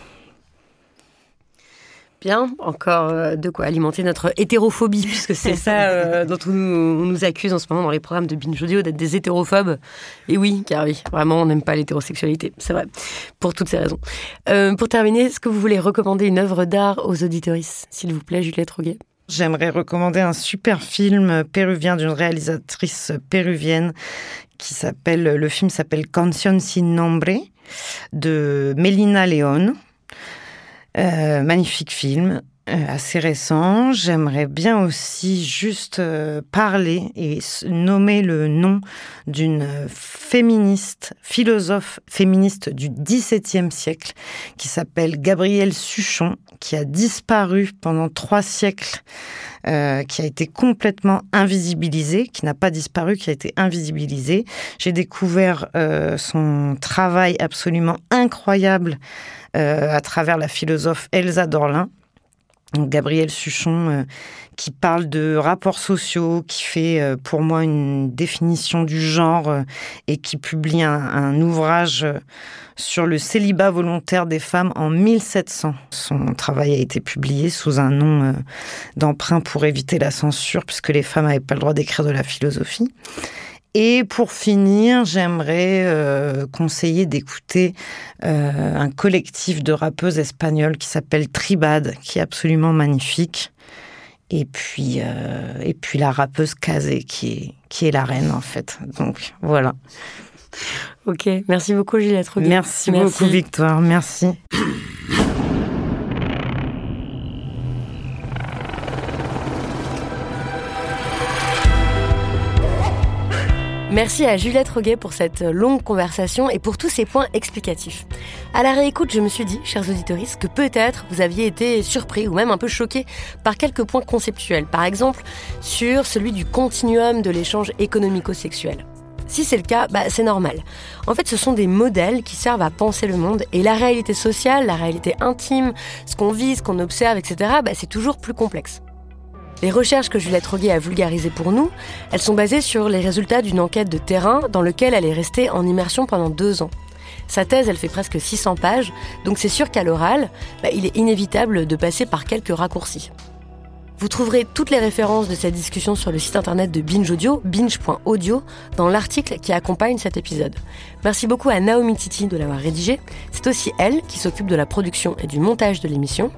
Bien, encore euh, de quoi alimenter notre hétérophobie, puisque c'est ça euh, [LAUGHS] dont on nous, accuse en ce moment dans les programmes de binge audio d'être des hétérophobes. Et oui, car oui, vraiment, on n'aime pas l'hétérosexualité, c'est vrai, pour toutes ces raisons. Euh, pour terminer, est-ce que vous voulez recommander une œuvre d'art aux auditoristes, s'il vous plaît, Juliette Roguet? J'aimerais recommander un super film péruvien d'une réalisatrice péruvienne le film s'appelle Canción sin nombre de Melina León. Euh, magnifique film, assez récent. J'aimerais bien aussi juste euh, parler et nommer le nom d'une féministe, philosophe féministe du XVIIe siècle, qui s'appelle Gabrielle Suchon, qui a disparu pendant trois siècles, qui a été complètement invisibilisée, qui n'a pas disparu, qui a été invisibilisée. J'ai découvert son travail absolument incroyable euh, à travers la philosophe Elsa Dorlin. Gabriel Suchon, euh, qui parle de rapports sociaux, qui fait euh, pour moi une définition du genre et qui publie un, ouvrage sur le célibat volontaire des femmes en 1700. Son travail a été publié sous un nom d'emprunt pour éviter la censure, puisque les femmes n'avaient pas le droit d'écrire de la philosophie. Et pour finir, j'aimerais euh, conseiller d'écouter euh, un collectif de rappeuses espagnoles qui s'appelle Tribad, qui est absolument magnifique. Et puis, euh, et puis la rappeuse Kazé, qui est, qui est la reine en fait. Donc voilà. Ok, merci beaucoup Juliette Merci, merci beaucoup Victoire, merci. Merci à Juliette Roguet pour cette longue conversation et pour tous ces points explicatifs. À la réécoute, je me suis dit, chers auditeurs, que peut-être vous aviez été surpris ou même un peu choqué par quelques points conceptuels. Par exemple, sur celui du continuum de l'échange économico-sexuel. Si c'est le cas, bah, c'est normal. En fait, ce sont des modèles qui servent à penser le monde et la réalité sociale, la réalité intime, ce qu'on vit, ce qu'on observe, etc., bah, c'est toujours plus complexe. Les recherches que Juliette Roguet a vulgarisées pour nous, elles sont basées sur les résultats d'une enquête de terrain dans laquelle elle est restée en immersion pendant deux ans. Sa thèse, elle fait presque 600 pages, donc c'est sûr qu'à l'oral, bah, il est inévitable de passer par quelques raccourcis. Vous trouverez toutes les références de cette discussion sur le site internet de Binge Audio, binge.audio, dans l'article qui accompagne cet épisode. Merci beaucoup à Naomi Titi de l'avoir rédigé. C'est aussi elle qui s'occupe de la production et du montage de l'émission.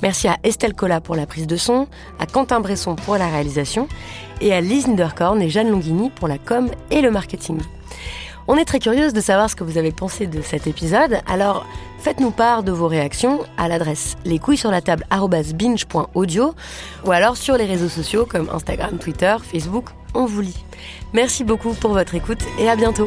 Merci à Estelle Collat pour la prise de son, à Quentin Bresson pour la réalisation et à Lise Niederkorn et Jeanne Longini pour la com et le marketing. On est très curieuse de savoir ce que vous avez pensé de cet épisode, alors faites-nous part de vos réactions à l'adresse les couilles sur la table binge.audio ou alors sur les réseaux sociaux comme Instagram, Twitter, Facebook, on vous lit. Merci beaucoup pour votre écoute et à bientôt.